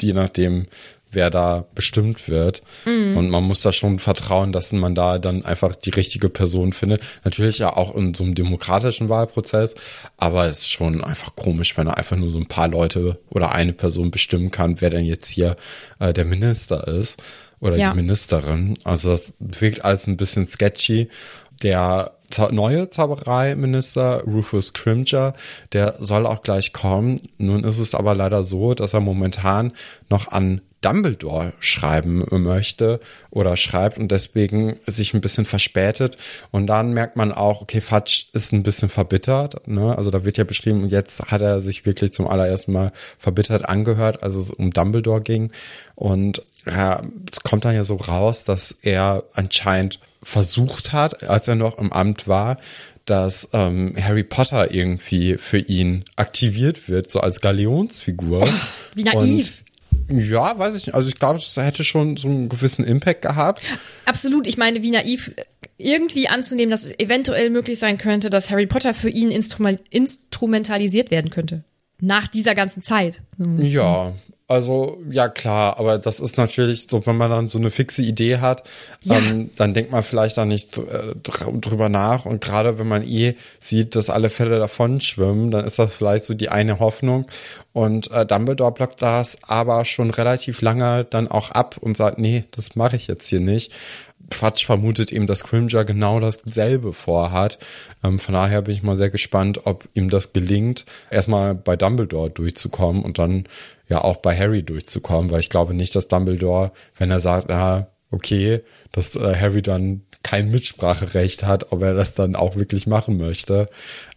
je nachdem, wer da bestimmt wird. Und man muss da schon vertrauen, dass man da dann einfach die richtige Person findet. Natürlich ja auch in so einem demokratischen Wahlprozess, aber es ist schon einfach komisch, wenn er einfach nur so ein paar Leute oder eine Person bestimmen kann, wer denn jetzt hier äh, der Minister ist oder Ja. die Ministerin. Also das wirkt alles ein bisschen sketchy. Der neue Zaubereiminister Rufus Scrimger, der soll auch gleich kommen. Nun ist es aber leider so, dass er momentan noch an Dumbledore schreiben möchte oder schreibt und deswegen sich ein bisschen verspätet. Und dann merkt man auch, okay, Fatsch ist ein bisschen verbittert. Ne? Also da wird ja beschrieben, jetzt hat er sich wirklich zum allerersten Mal verbittert angehört, als es um Dumbledore ging. Und ja, es kommt dann ja so raus, dass er anscheinend versucht hat, als er noch im Amt war, dass ähm, Harry Potter irgendwie für ihn aktiviert wird, so als Galionsfigur. wie naiv. Und, ja, weiß ich nicht. Also ich glaube, es hätte schon so einen gewissen Impact gehabt. Absolut, ich meine, wie naiv irgendwie anzunehmen, dass es eventuell möglich sein könnte, dass Harry Potter für ihn instrumentalisiert werden könnte. Nach dieser ganzen Zeit. Ja, also ja klar, aber das ist natürlich so, wenn man dann so eine fixe Idee hat, Ja. ähm, dann denkt man vielleicht da nicht äh, dr- drüber nach und gerade wenn man eh sieht, dass alle Fälle davon schwimmen, dann ist das vielleicht so die eine Hoffnung und äh, Dumbledore blockt das aber schon relativ lange dann auch ab und sagt, nee, das mache ich jetzt hier nicht. Fatsch vermutet eben, dass Scrimger genau dasselbe vorhat. Ähm, von daher bin ich mal sehr gespannt, ob ihm das gelingt, erstmal bei Dumbledore durchzukommen und dann ja auch bei Harry durchzukommen, weil ich glaube nicht, dass Dumbledore, wenn er sagt, ah, okay, dass äh, Harry dann kein Mitspracherecht hat, ob er das dann auch wirklich machen möchte.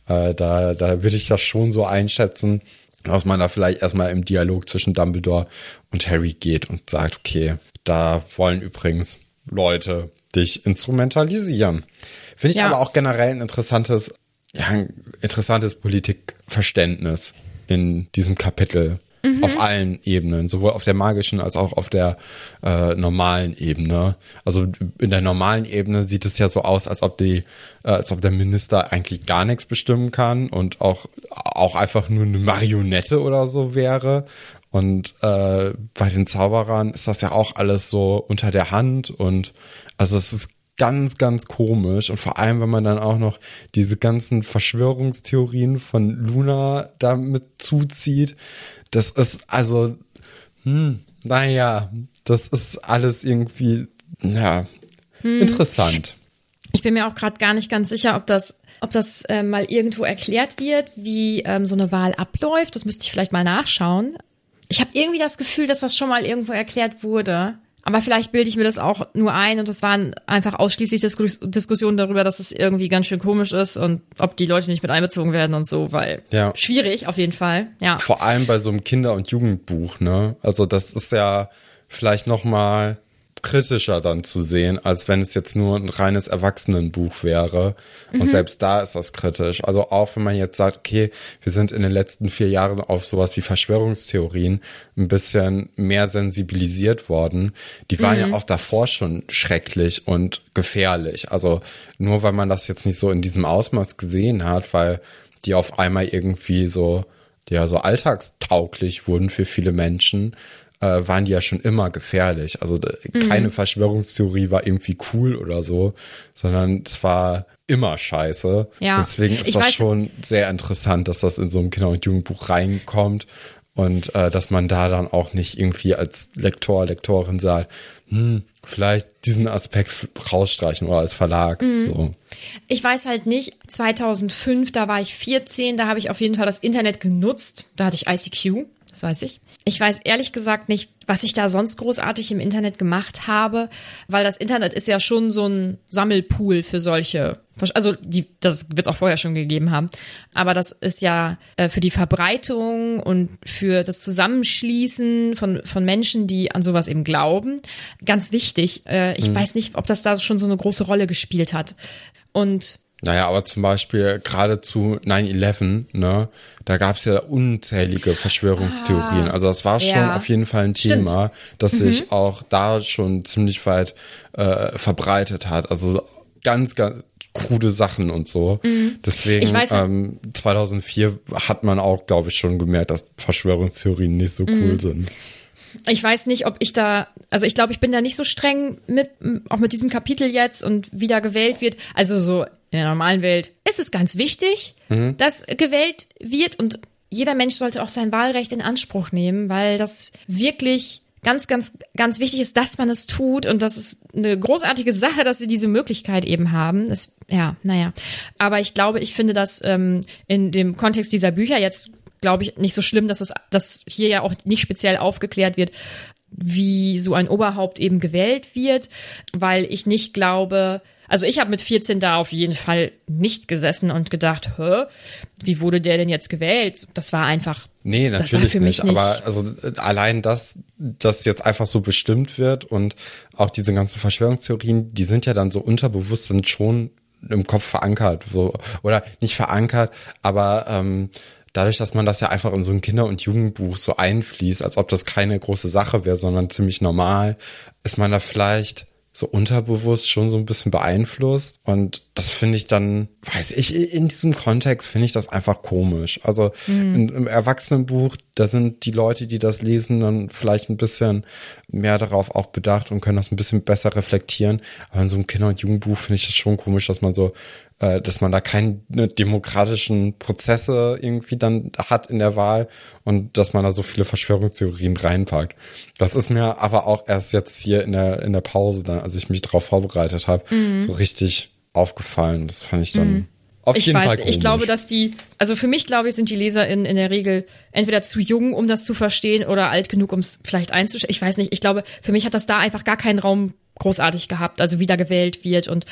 Äh, da, da würde ich das schon so einschätzen, dass man da vielleicht erstmal im Dialog zwischen Dumbledore und Harry geht und sagt, okay, da wollen übrigens Leute dich instrumentalisieren. Finde ich Ja. aber auch generell ein interessantes, ja, ein interessantes Politikverständnis in diesem Kapitel. Auf allen Ebenen, sowohl auf der magischen als auch auf der äh, normalen Ebene. Also in der normalen Ebene sieht es ja so aus, als ob die, äh, als ob der Minister eigentlich gar nichts bestimmen kann und auch auch einfach nur eine Marionette oder so wäre. Und äh, bei den Zauberern ist das ja auch alles so unter der Hand und also es ist ganz, ganz komisch und vor allem, wenn man dann auch noch diese ganzen Verschwörungstheorien von Luna damit zuzieht, das ist also, hm, naja, das ist alles irgendwie, ja, interessant. Ich bin mir auch gerade gar nicht ganz sicher, ob das, ob das äh, mal irgendwo erklärt wird, wie ähm, so eine Wahl abläuft. Das müsste ich vielleicht mal nachschauen. Ich habe irgendwie das Gefühl, dass das schon mal irgendwo erklärt wurde. Aber vielleicht bilde ich mir das auch nur ein und das waren einfach ausschließlich Diskus Diskussionen darüber, dass es irgendwie ganz schön komisch ist und ob die Leute nicht mit einbezogen werden und so, weil Ja. schwierig auf jeden Fall. Ja. Vor allem bei so einem Kinder- und Jugendbuch, ne? Also das ist ja vielleicht noch mal kritischer dann zu sehen, als wenn es jetzt nur ein reines Erwachsenenbuch wäre. Und selbst da ist das kritisch. Also auch wenn man jetzt sagt, okay, wir sind in den letzten vier Jahren auf sowas wie Verschwörungstheorien ein bisschen mehr sensibilisiert worden. Die waren ja auch davor schon schrecklich und gefährlich. Also nur weil man das jetzt nicht so in diesem Ausmaß gesehen hat, weil die auf einmal irgendwie so, ja, so alltagstauglich wurden für viele Menschen, äh, waren die ja schon immer gefährlich. Also mhm. keine Verschwörungstheorie war irgendwie cool oder so, sondern es war immer scheiße. Ja. Deswegen ist ich das schon sehr interessant, dass das in so einem Kinder- und Jugendbuch reinkommt und äh, dass man da dann auch nicht irgendwie als Lektor, Lektorin sagt, hm, vielleicht diesen Aspekt rausstreichen oder als Verlag. Mhm. So. Ich weiß halt nicht, 2005, da war ich 14, da habe ich auf jeden Fall das Internet genutzt. Da hatte ich ICQ. Das weiß ich. Ich weiß ehrlich gesagt nicht, was ich da sonst großartig im Internet gemacht habe, weil das Internet ist ja schon so ein Sammelpool für solche. Also die, das wird es auch vorher schon gegeben haben. Aber das ist ja äh, für die Verbreitung und für das Zusammenschließen von, von Menschen, die an sowas eben glauben, ganz wichtig. Äh, ich mhm. weiß nicht, ob das da schon so eine große Rolle gespielt hat. Und naja, aber zum Beispiel gerade zu 9-11, ne, da gab's ja unzählige Verschwörungstheorien. Ah, also das war schon ja. auf jeden Fall ein Thema, Stimmt. das mhm. sich auch da schon ziemlich weit äh, verbreitet hat. Also ganz, ganz krude Sachen und so. Mhm. Deswegen weiß, ähm, 2004 hat man auch, glaube ich, schon gemerkt, dass Verschwörungstheorien nicht so cool mhm. sind ich weiß nicht, ob ich da, also ich glaube, ich bin da nicht so streng mit, auch mit diesem Kapitel jetzt und wie da gewählt wird. Also so in der normalen Welt ist es ganz wichtig, mhm. dass gewählt wird und jeder Mensch sollte auch sein Wahlrecht in Anspruch nehmen, weil das wirklich ganz, ganz, ganz wichtig ist, dass man es tut und das ist eine großartige Sache, dass wir diese Möglichkeit eben haben. Das, ja, naja. Aber ich glaube, ich finde das ähm, in dem Kontext dieser Bücher jetzt, glaube ich, nicht so schlimm, dass es, dass hier ja auch nicht speziell aufgeklärt wird, wie so ein Oberhaupt eben gewählt wird, weil ich nicht glaube, also ich habe mit 14 da auf jeden Fall nicht gesessen und gedacht, hä, wie wurde der denn jetzt gewählt? Das war einfach. Nee, natürlich nicht, nicht, Aber also allein das, das jetzt einfach so bestimmt wird und auch diese ganzen Verschwörungstheorien, die sind ja dann so unterbewusst dann schon im Kopf verankert, so oder nicht verankert, aber ähm, dadurch, dass man das ja einfach in so ein Kinder- und Jugendbuch so einfließt, als ob das keine große Sache wäre, sondern ziemlich normal, ist man da vielleicht so unterbewusst schon so ein bisschen beeinflusst. Und das finde ich dann, weiß ich, in diesem Kontext finde ich das einfach komisch. Also mhm. in, im Erwachsenenbuch, da sind die Leute, die das lesen, dann vielleicht ein bisschen mehr darauf auch bedacht und können das ein bisschen besser reflektieren. Aber in so einem Kinder- und Jugendbuch finde ich das schon komisch, dass man so äh, dass man da keine demokratischen Prozesse irgendwie dann hat in der Wahl und dass man da so viele Verschwörungstheorien reinpackt. Das ist mir aber auch erst jetzt hier in der, in der Pause, dann, als ich mich darauf vorbereitet habe, mhm. so richtig aufgefallen. Das fand ich dann. Mhm. Auf ich jeden weiß, Fall ich glaube, dass die, also für mich glaube ich, sind die LeserInnen in der Regel entweder zu jung, um das zu verstehen, oder alt genug, um es vielleicht einzustellen. Ich weiß nicht. Ich glaube, für mich hat das da einfach gar keinen Raum großartig gehabt, also wie da gewählt wird und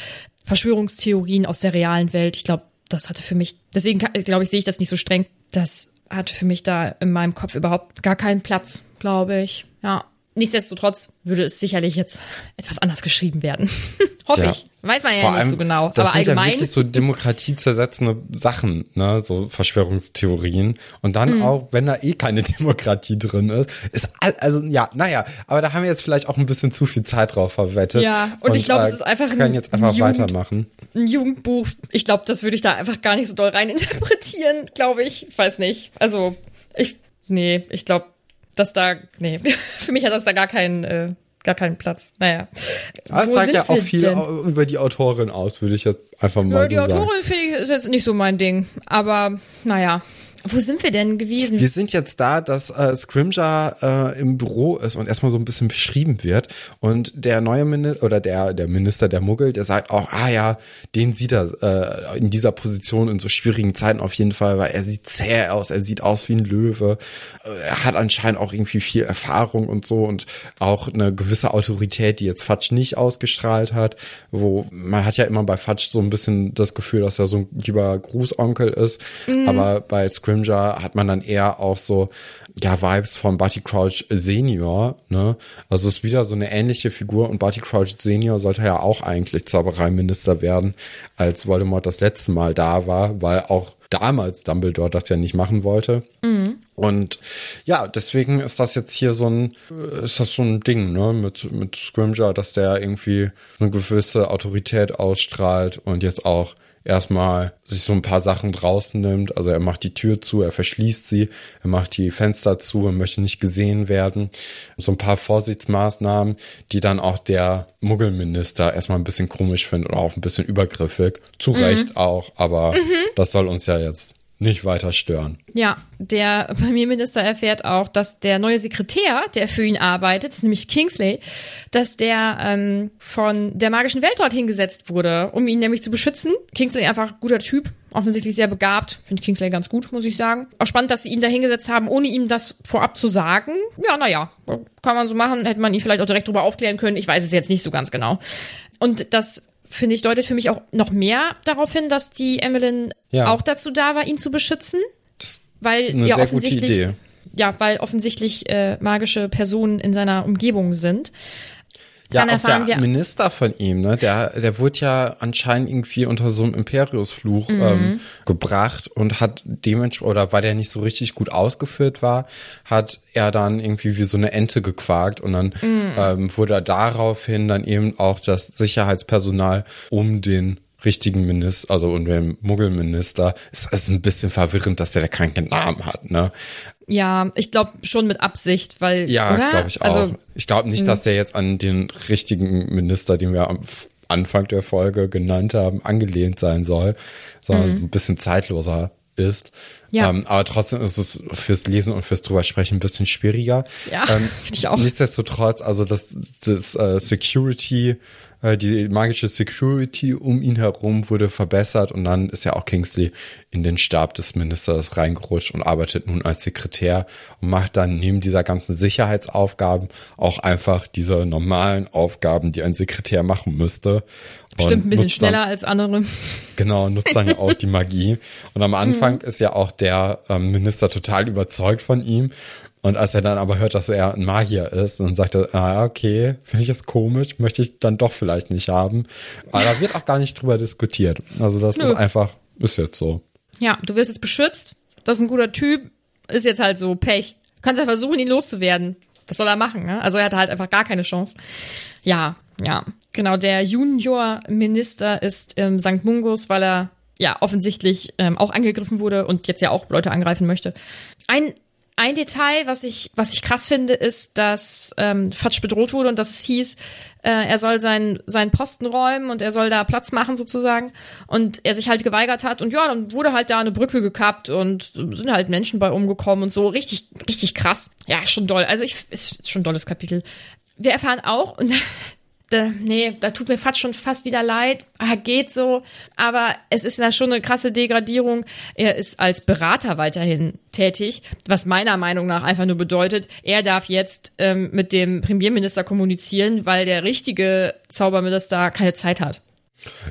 Verschwörungstheorien aus der realen Welt. Ich glaube, das hatte für mich, deswegen glaube ich, sehe ich das nicht so streng. Das hatte für mich da in meinem Kopf überhaupt gar keinen Platz, glaube ich. Ja. Nichtsdestotrotz würde es sicherlich jetzt etwas anders geschrieben werden. Hoffe ja. ich. Weiß man ja Vor nicht so genau. Das aber sind allgemein. Ja wirklich so demokratiezersetzende Sachen, ne, so Verschwörungstheorien. Und dann mhm. auch, wenn da eh keine Demokratie drin ist, ist all, also ja, naja, aber da haben wir jetzt vielleicht auch ein bisschen zu viel Zeit drauf verwettet. Ja, und, und ich glaube, äh, es ist einfach können jetzt einfach Jugend, weitermachen. Ein Jugendbuch. Ich glaube, das würde ich da einfach gar nicht so doll reininterpretieren, glaube ich. Ich weiß nicht. Also, ich, nee, ich glaube, dass da, nee, für mich hat das da gar keinen, äh, gar keinen Platz. Naja. Das Wo sagt ja auch viel denn? über die Autorin aus, würde ich jetzt einfach mal ja, so sagen. Die Autorin finde ich ist jetzt nicht so mein Ding. Aber naja, wo sind wir denn gewesen? Wir sind jetzt da, dass äh, Scrimger äh, im Büro ist und erstmal so ein bisschen beschrieben wird. Und der neue Minister oder der, der Minister der Muggel, der sagt auch, ah ja, den sieht er äh, in dieser Position in so schwierigen Zeiten auf jeden Fall, weil er sieht zäh aus, er sieht aus wie ein Löwe. Äh, er hat anscheinend auch irgendwie viel Erfahrung und so und auch eine gewisse Autorität, die jetzt Fatsch nicht ausgestrahlt hat. Wo man hat ja immer bei Fatsch so ein bisschen das Gefühl, dass er so ein lieber Grußonkel ist. Mhm. Aber bei Scrimger Scrimger hat man dann eher auch so, ja, Vibes von Barty Crouch Senior, ne? Also es ist wieder so eine ähnliche Figur und Barty Crouch Senior sollte ja auch eigentlich Zaubereiminister werden, als Voldemort das letzte Mal da war, weil auch damals Dumbledore das ja nicht machen wollte. Mhm. Und ja, deswegen ist das jetzt hier so ein, ist das so ein Ding, ne, mit, mit Scrimger, dass der irgendwie eine gewisse Autorität ausstrahlt und jetzt auch erstmal sich so ein paar Sachen draußen nimmt. Also er macht die Tür zu, er verschließt sie, er macht die Fenster zu, er möchte nicht gesehen werden. So ein paar Vorsichtsmaßnahmen, die dann auch der Muggelminister erstmal ein bisschen komisch findet oder auch ein bisschen übergriffig. Zu Recht auch, aber das soll uns ja jetzt nicht weiter stören. Ja, der Premierminister erfährt auch, dass der neue Sekretär, der für ihn arbeitet, nämlich Kingsley, dass der ähm, von der magischen Welt dort hingesetzt wurde, um ihn nämlich zu beschützen. Kingsley einfach guter Typ, offensichtlich sehr begabt. Finde Kingsley ganz gut, muss ich sagen. Auch spannend, dass sie ihn da hingesetzt haben, ohne ihm das vorab zu sagen. Ja, naja, kann man so machen. Hätte man ihn vielleicht auch direkt darüber aufklären können. Ich weiß es jetzt nicht so ganz genau. Und das finde ich, deutet für mich auch noch mehr darauf hin, dass die Emmeline Ja. auch dazu da war, ihn zu beschützen. Weil ja offensichtlich, ja, weil offensichtlich äh, magische Personen in seiner Umgebung sind. Ja, auch der wir- Minister von ihm, ne, der, der wurde ja anscheinend irgendwie unter so einem Imperiusfluch Mhm. ähm, gebracht und hat dementsprechend, oder weil der nicht so richtig gut ausgeführt war, hat er dann irgendwie wie so eine Ente gequakt und dann Mhm. ähm, wurde daraufhin dann eben auch das Sicherheitspersonal um den richtigen Minister, also um den Muggelminister, es ist ein bisschen verwirrend, dass der keinen Namen hat, ne? Ja, ich glaube schon mit Absicht, weil Ja, glaube ich auch. Also, ich glaube nicht, dass der jetzt an den richtigen Minister, den wir am Anfang der Folge genannt haben, angelehnt sein soll, sondern ein bisschen zeitloser ist. Ja. Ähm, aber trotzdem ist es fürs Lesen und fürs drüber sprechen ein bisschen schwieriger. Ja, ähm, ich auch. Nichtsdestotrotz, also das, das äh, Security, die magische Security um ihn herum wurde verbessert und dann ist ja auch Kingsley in den Stab des Ministers reingerutscht und arbeitet nun als Sekretär und macht dann neben dieser ganzen Sicherheitsaufgaben auch einfach diese normalen Aufgaben, die ein Sekretär machen müsste. bestimmt Und ein bisschen nutzt dann- schneller als andere. Genau, nutzt dann ja auch die Magie. Und am Anfang ist ja auch der ähm, Minister total überzeugt von ihm. Und als er dann aber hört, dass er ein Magier ist, dann sagt er, ah, okay, finde ich es komisch, möchte ich dann doch vielleicht nicht haben. Aber da wird auch gar nicht drüber diskutiert. Also das Nö. ist einfach, ist jetzt so. Ja, du wirst jetzt beschützt. Das ist ein guter Typ. Ist jetzt halt so Pech. Du kannst ja versuchen, ihn loszuwerden. Was soll er machen? Ne? Also er hatte halt einfach gar keine Chance. Ja, ja. Genau, der Junior-Minister ist ähm, St. Mungus, weil er ja offensichtlich ähm, auch angegriffen wurde und jetzt ja auch Leute angreifen möchte. Ein ein Detail, was ich, was ich krass finde, ist, dass ähm, Fatsch bedroht wurde und dass es hieß, äh, er soll seinen, seinen Posten räumen und er soll da Platz machen sozusagen. Und er sich halt geweigert hat und ja, dann wurde halt da eine Brücke gekappt und sind halt Menschen bei umgekommen und so. Richtig, richtig krass. Ja, schon doll. Also ich, ist schon ein dolles Kapitel. Wir erfahren auch, und da, nee, da tut mir fast schon fast wieder leid. Ah, geht so. Aber es ist da schon eine krasse Degradierung. Er ist als Berater weiterhin tätig, was meiner Meinung nach einfach nur bedeutet, er darf jetzt ähm, mit dem Premierminister kommunizieren, weil der richtige Zauberminister keine Zeit hat.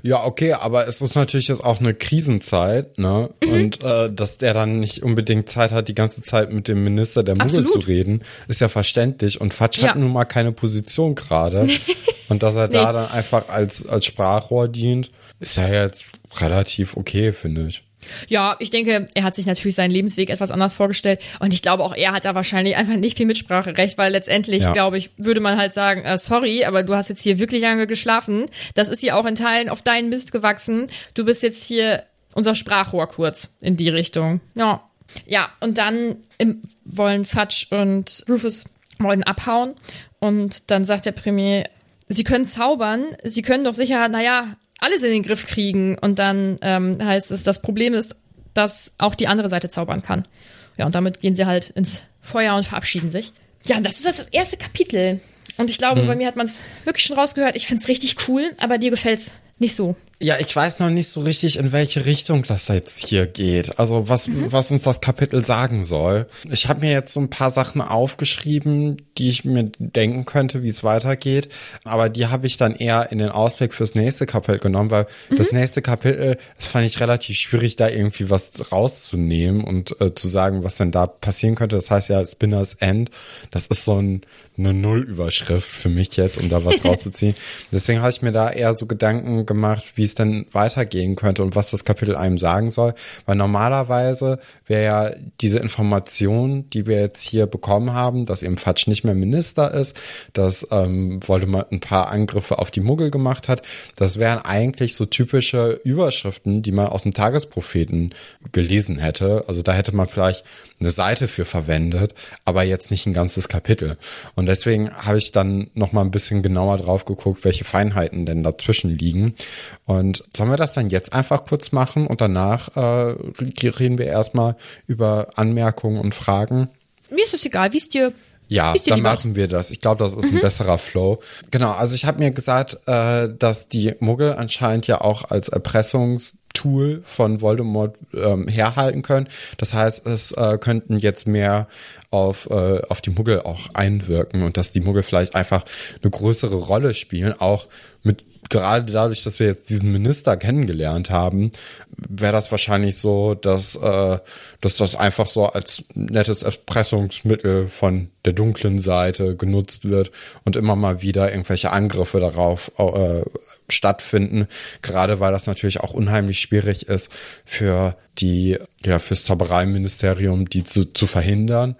Ja, okay, aber es ist natürlich jetzt auch eine Krisenzeit, ne? Mhm. Und äh, dass der dann nicht unbedingt Zeit hat, die ganze Zeit mit dem Minister der Muggel zu reden, ist ja verständlich. Und Fatsch Ja. hat nun mal keine Position gerade. Und dass er da Nee. dann einfach als, als Sprachrohr dient, ist ja jetzt relativ okay, finde ich. Ja, ich denke, er hat sich natürlich seinen Lebensweg etwas anders vorgestellt. Und ich glaube, auch er hat da wahrscheinlich einfach nicht viel Mitspracherecht, weil letztendlich, Ja. glaube ich, würde man halt sagen, äh, sorry, aber du hast jetzt hier wirklich lange geschlafen. Das ist hier auch in Teilen auf deinen Mist gewachsen. Du bist jetzt hier unser Sprachrohr kurz in die Richtung. Ja. Ja, und dann im, wollen Fatsch und Rufus wollen abhauen. Und dann sagt der Premier, sie können zaubern, sie können doch sicher, naja, alles in den Griff kriegen. Und dann ähm, heißt es, das Problem ist, dass auch die andere Seite zaubern kann. Ja, und damit gehen sie halt ins Feuer und verabschieden sich. Ja, und das ist das erste Kapitel. Und ich glaube, bei mir hat man es wirklich schon rausgehört. Ich find's richtig cool, aber dir gefällt's nicht so. Ja, ich weiß noch nicht so richtig, in welche Richtung das jetzt hier geht. Also was, was uns das Kapitel sagen soll. Ich habe mir jetzt so ein paar Sachen aufgeschrieben, die ich mir denken könnte, wie es weitergeht. Aber die habe ich dann eher in den Ausblick fürs nächste Kapitel genommen, weil das nächste Kapitel, das fand ich relativ schwierig, da irgendwie was rauszunehmen und äh, zu sagen, was denn da passieren könnte. Das heißt ja Spinners End. Das ist so ein, eine Nullüberschrift für mich jetzt, um da was rauszuziehen. Deswegen habe ich mir da eher so Gedanken gemacht, wie es denn weitergehen könnte und was das Kapitel einem sagen soll. Weil normalerweise wäre ja diese Information, die wir jetzt hier bekommen haben, dass eben Fatsch nicht mehr Minister ist, dass ähm, Voldemort ein paar Angriffe auf die Muggel gemacht hat, das wären eigentlich so typische Überschriften, die man aus dem Tagespropheten gelesen hätte. Also da hätte man vielleicht eine Seite für verwendet, aber jetzt nicht ein ganzes Kapitel. Und deswegen habe ich dann noch mal ein bisschen genauer drauf geguckt, welche Feinheiten denn dazwischen liegen. Und sollen wir das dann jetzt einfach kurz machen und danach äh, reden wir erstmal über Anmerkungen und Fragen? Mir ist es egal, wie es dir ja, dann machen wir das. Ich glaube, das ist ein besserer Flow. Genau, also ich habe mir gesagt, äh, dass die Muggel anscheinend ja auch als Erpressungstool von Voldemort ähm, herhalten können. Das heißt, es äh, könnten jetzt mehr auf, äh, auf die Muggel auch einwirken und dass die Muggel vielleicht einfach eine größere Rolle spielen, auch mit gerade dadurch, dass wir jetzt diesen Minister kennengelernt haben, wäre das wahrscheinlich so, dass, äh, dass das einfach so als nettes Erpressungsmittel von der dunklen Seite genutzt wird und immer mal wieder irgendwelche Angriffe darauf äh, stattfinden. Gerade weil das natürlich auch unheimlich schwierig ist für die, ja, fürs Zaubereiministerium, die zu, zu verhindern.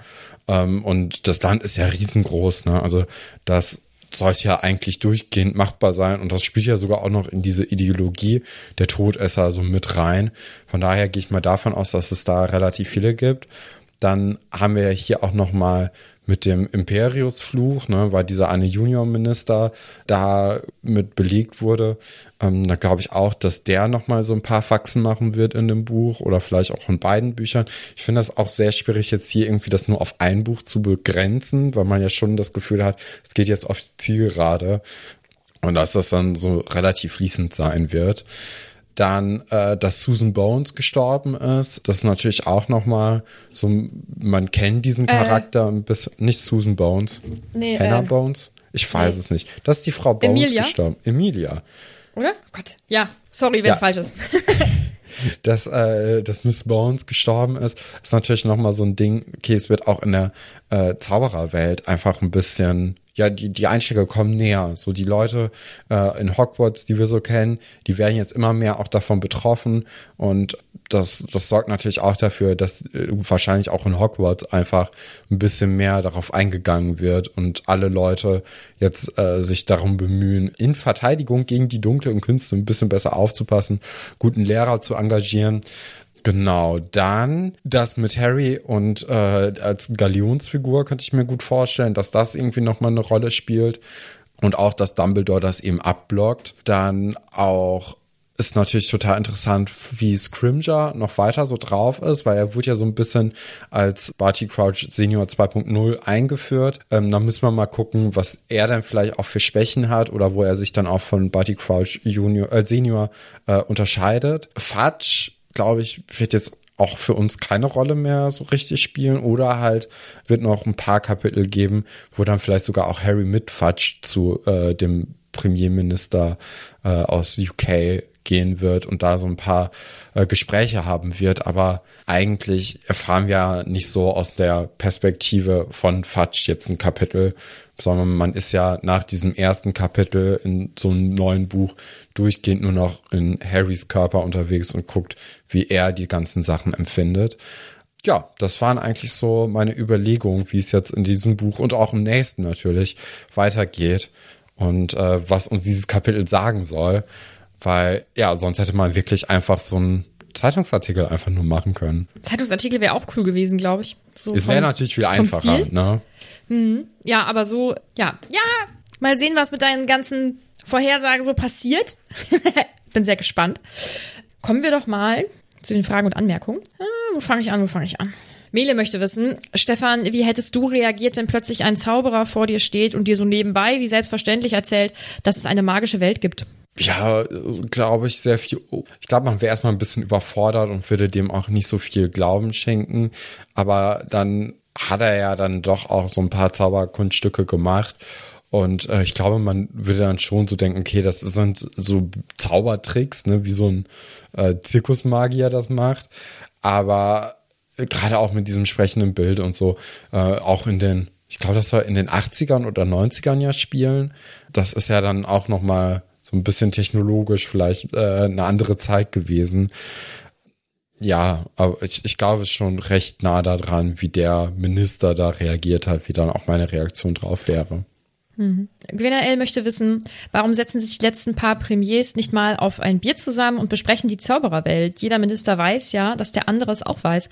Ähm, und das Land ist ja riesengroß, ne? Also das sollte ja eigentlich durchgehend machbar sein und das spielt ja sogar auch noch in diese Ideologie der Todesser so mit rein. Von daher gehe ich mal davon aus, dass es da relativ viele gibt. Dann haben wir hier auch noch mal mit dem Imperiusfluch, ne, weil dieser eine Juniorminister da mit belegt wurde. Ähm, da glaube ich auch, dass der noch mal so ein paar Faxen machen wird in dem Buch oder vielleicht auch in beiden Büchern. Ich finde das auch sehr schwierig, jetzt hier irgendwie das nur auf ein Buch zu begrenzen, weil man ja schon das Gefühl hat, es geht jetzt auf die Zielgerade und dass das dann so relativ fließend sein wird. Dann, äh, dass Susan Bones gestorben ist, das ist natürlich auch noch mal so, man kennt diesen Charakter ein bisschen, nicht Susan Bones, Nee, Hannah äh, Bones, ich weiß es nicht. Das ist die Frau Bones Emilia? gestorben, Emilia. Oder? Oh Gott. Ja, sorry, wenn es Ja. falsch ist. dass, äh, dass Miss Bones gestorben ist, ist natürlich nochmal so ein Ding, okay, es wird auch in der äh, Zaubererwelt einfach ein bisschen, ja, die, die Einstiege kommen näher. So die Leute äh, in Hogwarts, die wir so kennen, die werden jetzt immer mehr auch davon betroffen und das, das sorgt natürlich auch dafür, dass äh, wahrscheinlich auch in Hogwarts einfach ein bisschen mehr darauf eingegangen wird und alle Leute jetzt äh, sich darum bemühen, in Verteidigung gegen die dunklen Künste ein bisschen besser aufzupassen, guten Lehrer zu engagieren. Genau, dann das mit Harry und äh, als Galionsfigur könnte ich mir gut vorstellen, dass das irgendwie nochmal eine Rolle spielt und auch, dass Dumbledore das eben abblockt. Dann auch ist natürlich total interessant, wie Scrimger noch weiter so drauf ist, weil er wurde ja so ein bisschen als Barty Crouch Senior 2.0 eingeführt. Ähm, da müssen wir mal gucken, was er dann vielleicht auch für Schwächen hat oder wo er sich dann auch von Barty Crouch Junior, äh, Senior äh, unterscheidet. Fudge, glaube ich, wird jetzt auch für uns keine Rolle mehr so richtig spielen. Oder halt wird noch ein paar Kapitel geben, wo dann vielleicht sogar auch Harry mit Fudge zu äh, dem Premierminister äh, aus UK gehen wird und da so ein paar äh, Gespräche haben wird, aber eigentlich erfahren wir ja nicht so aus der Perspektive von Fudge jetzt ein Kapitel, sondern man ist ja nach diesem ersten Kapitel in so einem neuen Buch durchgehend nur noch in Harrys Körper unterwegs und guckt, wie er die ganzen Sachen empfindet. Ja, das waren eigentlich so meine Überlegungen, wie es jetzt in diesem Buch und auch im nächsten natürlich weitergeht und äh, was uns dieses Kapitel sagen soll. Weil, ja, sonst hätte man wirklich einfach so einen Zeitungsartikel einfach nur machen können. Zeitungsartikel wäre auch cool gewesen, glaube ich. So Es wäre natürlich viel einfacher, ne? Ja, aber so, ja. Ja, mal sehen, was mit deinen ganzen Vorhersagen so passiert. Bin sehr gespannt. Kommen wir doch mal zu den Fragen und Anmerkungen. Ah, wo fange ich an, wo fange ich an? Mele möchte wissen, Stefan, wie hättest du reagiert, wenn plötzlich ein Zauberer vor dir steht und dir so nebenbei, wie selbstverständlich erzählt, dass es eine magische Welt gibt? Ja, glaube ich, sehr viel. Ich glaube, man wäre erstmal ein bisschen überfordert und würde dem auch nicht so viel Glauben schenken. Aber dann hat er ja dann doch auch so ein paar Zauberkunststücke gemacht. Und äh, ich glaube, man würde dann schon so denken, okay, das sind so Zaubertricks, ne, wie so ein äh, Zirkusmagier das macht. Aber gerade auch mit diesem sprechenden Bild und so, äh, auch in den, ich glaube, das soll in den 80ern oder 90ern ja spielen. Das ist ja dann auch nochmal so ein bisschen technologisch vielleicht äh, eine andere Zeit gewesen. Ja, aber ich, ich glaube schon recht nah daran, wie der Minister da reagiert hat, wie dann auch meine Reaktion drauf wäre. Mhm. L. möchte wissen, warum setzen sich die letzten paar Premiers nicht mal auf ein Bier zusammen und besprechen die Zaubererwelt? Jeder Minister weiß ja, dass der andere es auch weiß.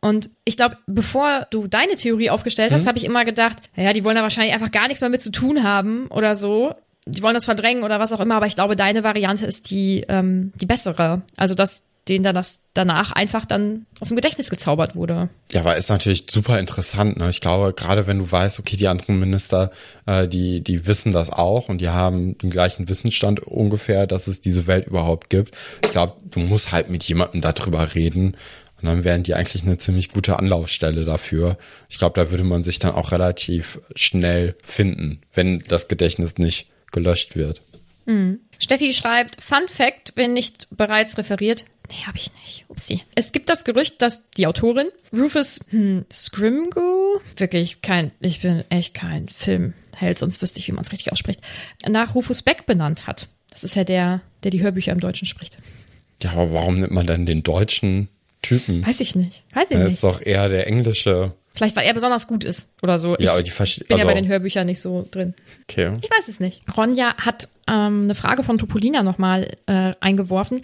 Und ich glaube, bevor du deine Theorie aufgestellt hast, mhm. habe ich immer gedacht, naja, die wollen da wahrscheinlich einfach gar nichts mehr mit zu tun haben oder so. Die wollen das verdrängen oder was auch immer, aber ich glaube, deine Variante ist die, ähm, die bessere. Also, dass denen dann das danach einfach dann aus dem Gedächtnis gezaubert wurde. Ja, aber ist natürlich super interessant. Ne? Ich glaube, gerade wenn du weißt, okay, die anderen Minister, äh, die, die wissen das auch und die haben den gleichen Wissensstand ungefähr, dass es diese Welt überhaupt gibt. Ich glaube, du musst halt mit jemandem darüber reden. Und dann wären die eigentlich eine ziemlich gute Anlaufstelle dafür. Ich glaube, da würde man sich dann auch relativ schnell finden, wenn das Gedächtnis nicht gelöscht wird. Mhm. Steffi schreibt, Fun Fact, wenn nicht bereits referiert. Nee, habe ich nicht. Upsi. Es gibt das Gerücht, dass die Autorin Rufus hm, Scrimgeour, wirklich kein, ich bin echt kein Filmheld, sonst wüsste ich, wie man es richtig ausspricht, nach Rufus Beck benannt hat. Das ist ja der, der die Hörbücher im Deutschen spricht. Ja, aber warum nimmt man dann den deutschen Typen? Weiß ich nicht. Weiß ich das nicht. ist doch eher der englische. Vielleicht, weil er besonders gut ist oder so. Ja, ich aber die Versch bin ja also- bei den Hörbüchern nicht so drin. Okay. Ich weiß es nicht. Ronja hat ähm, eine Frage von Topolina nochmal äh, eingeworfen.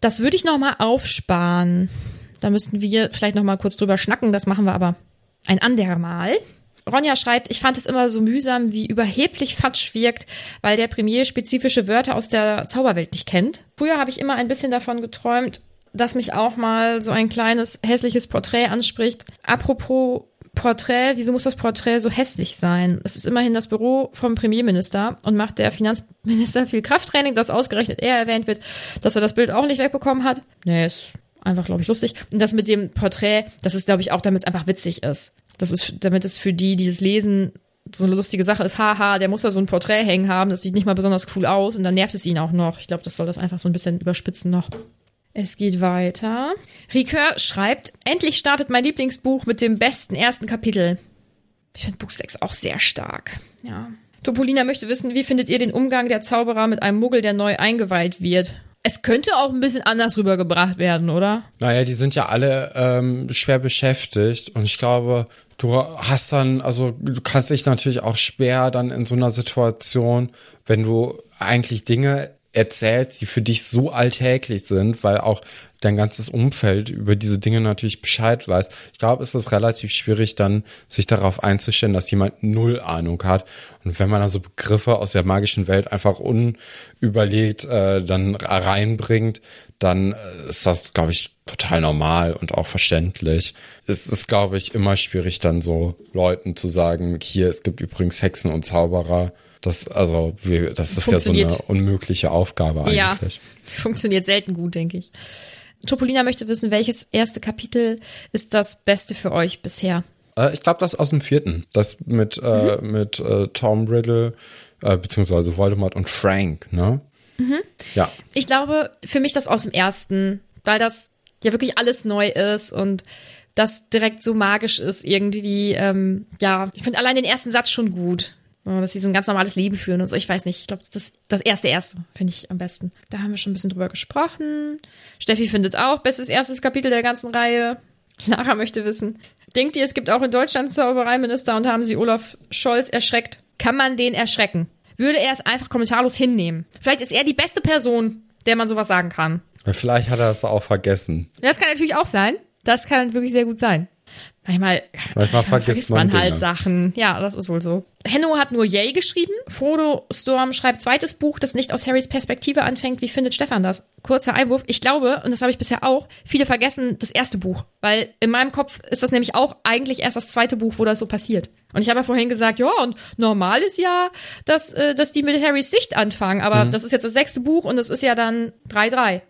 Das würde ich nochmal aufsparen. Da müssten wir vielleicht nochmal kurz drüber schnacken. Das machen wir aber ein andermal. Ronja schreibt, ich fand es immer so mühsam, wie überheblich Fatsch wirkt, weil der Premier spezifische Wörter aus der Zauberwelt nicht kennt. Früher habe ich immer ein bisschen davon geträumt, dass mich auch mal so ein kleines hässliches Porträt anspricht. Apropos Porträt, wieso muss das Porträt so hässlich sein? Es ist immerhin das Büro vom Premierminister und macht der Finanzminister viel Krafttraining, dass ausgerechnet er erwähnt wird, dass er das Bild auch nicht wegbekommen hat. Nee, ist einfach, glaube ich, lustig. Und das mit dem Porträt, das ist, glaube ich, auch, damit es einfach witzig ist. Das ist, damit es für die, die das lesen, so eine lustige Sache ist, haha, der muss da so ein Porträt hängen haben, das sieht nicht mal besonders cool aus und dann nervt es ihn auch noch. Ich glaube, das soll das einfach so ein bisschen überspitzen noch. Es geht weiter. Ricoeur schreibt, endlich startet mein Lieblingsbuch mit dem besten ersten Kapitel. Ich finde Buch 6 auch sehr stark. Ja. Topolina möchte wissen, wie findet ihr den Umgang der Zauberer mit einem Muggel, der neu eingeweiht wird? Es könnte auch ein bisschen anders rübergebracht werden, oder? Naja, die sind ja alle ähm, schwer beschäftigt und ich glaube, du hast dann, also du kannst dich natürlich auch schwer dann in so einer Situation, wenn du eigentlich Dinge erzählst, die für dich so alltäglich sind, weil auch dein ganzes Umfeld über diese Dinge natürlich Bescheid weiß. Ich glaube, es ist relativ schwierig dann, sich darauf einzustellen, dass jemand null Ahnung hat. Und wenn man dann so Begriffe aus der magischen Welt einfach unüberlegt äh, dann reinbringt, dann äh, ist das, glaube ich, total normal und auch verständlich. Es ist, glaube ich, immer schwierig dann so Leuten zu sagen, hier, es gibt übrigens Hexen und Zauberer. Das, also, wir, das ist ja so eine unmögliche Aufgabe eigentlich. Ja, funktioniert selten gut, denke ich. Topolina möchte wissen, welches erste Kapitel ist das beste für euch bisher? Äh, ich glaube, das aus dem vierten. Das mit, äh, mhm. mit äh, Tom Riddle, äh, beziehungsweise Voldemort und Frank, ne? Mhm. Ja. Ich glaube, für mich das aus dem ersten, weil das ja wirklich alles neu ist und das direkt so magisch ist irgendwie. Ähm, ja, ich finde allein den ersten Satz schon gut. Dass sie so ein ganz normales Leben führen und so. Ich weiß nicht. Ich glaube, das, das erste, erste finde ich am besten. Da haben wir schon ein bisschen drüber gesprochen. Steffi findet auch bestes erstes Kapitel der ganzen Reihe. Lara möchte wissen. Denkt ihr, es gibt auch in Deutschland Zaubereiminister und haben sie Olaf Scholz erschreckt? Kann man den erschrecken? Würde er es einfach kommentarlos hinnehmen? Vielleicht ist er die beste Person, der man sowas sagen kann. Vielleicht hat er es auch vergessen. Das kann natürlich auch sein. Das kann wirklich sehr gut sein. Manchmal, Manchmal vergisst, vergisst man, man halt Sachen. Ja, das ist wohl so. Henno hat nur Yay geschrieben. Frodo Storm schreibt zweites Buch, das nicht aus Harrys Perspektive anfängt. Wie findet Stefan das? Kurzer Einwurf. Ich glaube, und das habe ich bisher auch, viele vergessen das erste Buch. Weil in meinem Kopf ist das nämlich auch eigentlich erst das zweite Buch, wo das so passiert. Und ich habe ja vorhin gesagt, ja, und normal ist ja, dass, äh, dass die mit Harrys Sicht anfangen. Aber mhm. das ist jetzt das sechste Buch und das ist ja dann 3-3.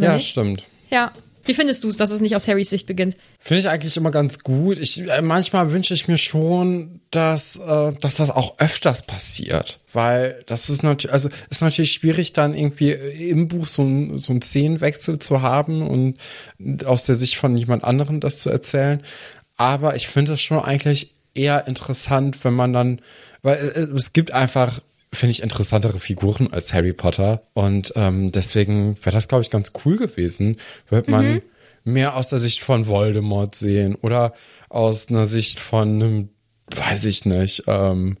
Ja, nicht? stimmt. Ja, wie findest du es, dass es nicht aus Harrys Sicht beginnt? Finde ich eigentlich immer ganz gut. Ich, äh, manchmal wünsche ich mir schon, dass, äh, dass das auch öfters passiert. Weil das ist natürlich, also ist natürlich schwierig, dann irgendwie im Buch so, ein, so einen Szenenwechsel zu haben und aus der Sicht von jemand anderem das zu erzählen. Aber ich finde es schon eigentlich eher interessant, wenn man dann, weil es, es gibt einfach finde ich, interessantere Figuren als Harry Potter. Und ähm, deswegen wäre das, glaube ich, ganz cool gewesen, wird man Mhm. mehr aus der Sicht von Voldemort sehen oder aus einer Sicht von einem, weiß ich nicht, ähm,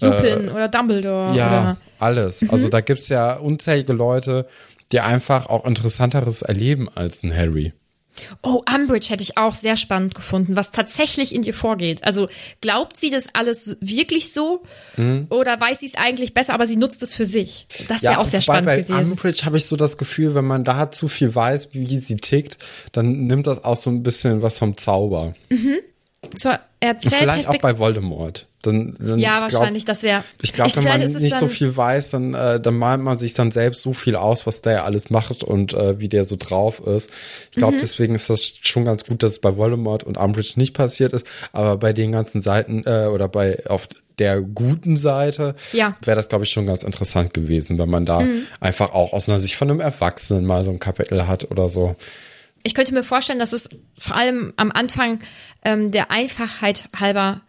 Lupin oder Dumbledore ja, oder alles. Also da gibt's ja unzählige Leute, die einfach auch interessanteres erleben als ein Harry. Oh, Umbridge hätte ich auch sehr spannend gefunden, was tatsächlich in ihr vorgeht. Also glaubt sie das alles wirklich so Mhm. oder weiß sie es eigentlich besser, aber sie nutzt es für sich? Das wäre auch sehr spannend bei gewesen. Umbridge habe ich so das Gefühl, wenn man da zu viel weiß, wie sie tickt, dann nimmt das auch so ein bisschen was vom Zauber. Zur Vielleicht auch bei Voldemort. Dann, dann Ja, ich glaub, wahrscheinlich, das wäre. Ich glaube, wenn man nicht so viel weiß, dann, äh, dann malt man sich dann selbst so viel aus, was der alles macht und äh, wie der so drauf ist. Ich Mhm. glaube, deswegen ist das schon ganz gut, dass es bei Voldemort und Umbridge nicht passiert ist. Aber bei den ganzen Seiten äh, oder bei auf der guten Seite Ja. Mhm. wäre das, glaube ich, schon ganz interessant gewesen, wenn man da einfach auch aus einer Sicht von einem Erwachsenen mal so ein Kapitel hat oder so. Ich könnte mir vorstellen, dass es vor allem am Anfang ähm, der Einfachheit halber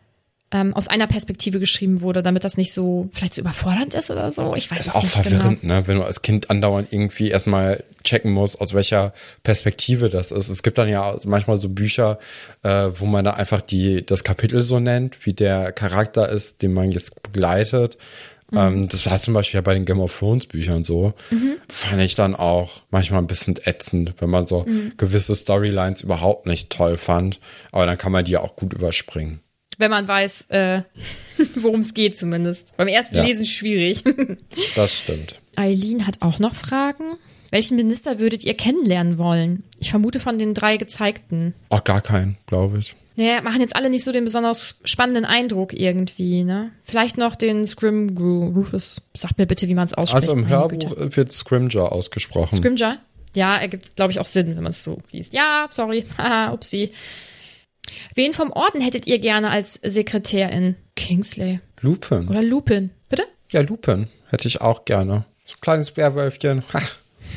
ähm, aus einer Perspektive geschrieben wurde, damit das nicht so vielleicht so überfordernd ist oder so. Ich weiß Das ist auch nicht verwirrend, genau. ne? wenn du als Kind andauernd irgendwie erstmal checken musst, aus welcher Perspektive das ist. Es gibt dann ja manchmal so Bücher, äh, wo man da einfach die, das Kapitel so nennt, wie der Charakter ist, den man jetzt begleitet. Mhm. Ähm, das war zum Beispiel ja bei den Game of Thrones Büchern so. Fand ich dann auch manchmal ein bisschen ätzend, wenn man so Mhm. gewisse Storylines überhaupt nicht toll fand. Aber dann kann man die ja auch gut überspringen. Wenn man weiß, äh, worum es geht zumindest. Beim ersten Ja. Lesen schwierig. Das stimmt. Eileen hat auch noch Fragen. Welchen Minister würdet ihr kennenlernen wollen? Ich vermute von den drei gezeigten. Auch gar keinen, glaube ich. Naja, machen jetzt alle nicht so den besonders spannenden Eindruck irgendwie, ne? Vielleicht noch den Scrimgrew, Rufus. Sagt mir bitte, wie man es ausspricht. Also im Hörbuch Güte. wird Scrimger ausgesprochen. Scrimger? Ja, ergibt, glaube ich, auch Sinn, wenn man es so liest. Ja, sorry. Haha, upsie. Wen vom Orden hättet ihr gerne als Sekretärin? Kingsley. Lupin. Oder Lupin. Bitte? Ja, Lupin hätte ich auch gerne. So ein kleines Bärwölfchen. Ha,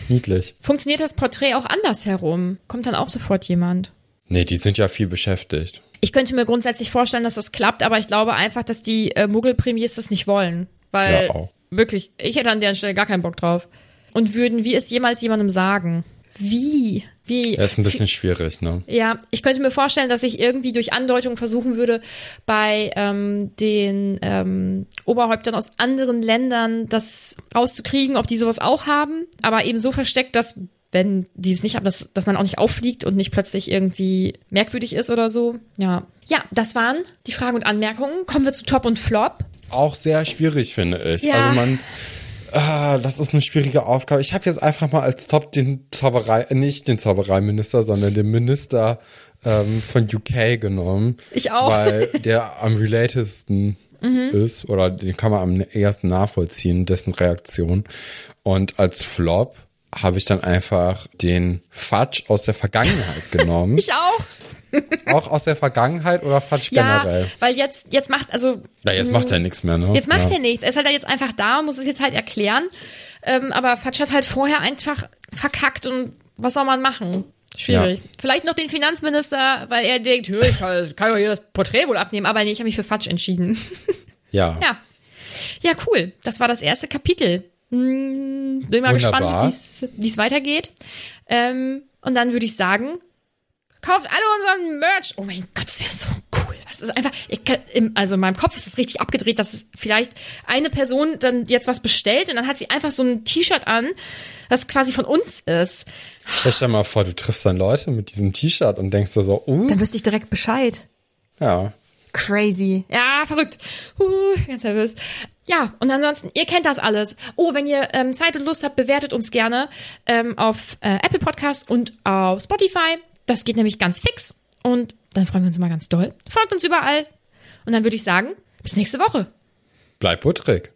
niedlich. Funktioniert das Porträt auch andersherum? Kommt dann auch sofort jemand? Nee, die sind ja viel beschäftigt. Ich könnte mir grundsätzlich vorstellen, dass das klappt, aber ich glaube einfach, dass die äh, Muggelpremiers das nicht wollen. Weil Ja, auch. wirklich, ich hätte an deren Stelle gar keinen Bock drauf. Und würden wir es jemals jemandem sagen? Wie? Wie? Das ist ein bisschen schwierig, ne? Ja, ich könnte mir vorstellen, dass ich irgendwie durch Andeutung versuchen würde, bei ähm, den ähm, Oberhäuptern aus anderen Ländern das rauszukriegen, ob die sowas auch haben, aber eben so versteckt, dass wenn die es nicht haben, dass, dass man auch nicht auffliegt und nicht plötzlich irgendwie merkwürdig ist oder so. Ja. Ja, das waren die Fragen und Anmerkungen. Kommen wir zu Top und Flop. Auch sehr schwierig, finde ich. Ja. Also man, ah, das ist eine schwierige Aufgabe. Ich habe jetzt einfach mal als Top den Zauberei, äh, nicht den Zaubereiminister, sondern den Minister ähm, von UK genommen. Ich auch. Weil der am relatedsten ist oder den kann man am ersten nachvollziehen, dessen Reaktion. Und als Flop habe ich dann einfach den Fudge aus der Vergangenheit genommen. Ich auch. auch aus der Vergangenheit oder Fudge Ja, generell? weil jetzt, jetzt macht, also Ja, jetzt macht er nichts mehr, ne? Jetzt macht ja. er nichts. Er ist halt jetzt einfach da und muss es jetzt halt erklären. Ähm, aber Fatsch hat halt vorher einfach verkackt und was soll man machen? Schwierig. Ja. Vielleicht noch den Finanzminister, weil er denkt, "Hö, ich kann, kann doch hier das Porträt wohl abnehmen. Aber nee, ich habe mich für Fatsch entschieden. Ja. ja. Ja, cool. Das war das erste Kapitel. Hm, bin mal Wunderbar. gespannt, wie es weitergeht. Ähm, und dann würde ich sagen, kauft alle unseren Merch. Oh mein Gott, das wäre so cool. Das ist einfach, ich kann, im, also in meinem Kopf ist es richtig abgedreht, dass es vielleicht eine Person dann jetzt was bestellt und dann hat sie einfach so ein T-Shirt an, das quasi von uns ist. Stell mal vor, du triffst dann Leute mit diesem T-Shirt und denkst dir so, uh, Dann wüsste ich direkt Bescheid. ja. Crazy. Ja, verrückt. Uh, ganz nervös. Ja, und ansonsten, ihr kennt das alles. Oh, wenn ihr ähm, Zeit und Lust habt, bewertet uns gerne ähm, auf äh, Apple Podcasts und auf Spotify. Das geht nämlich ganz fix. Und dann freuen wir uns immer ganz doll. Folgt uns überall. Und dann würde ich sagen, bis nächste Woche. Bleib butterig.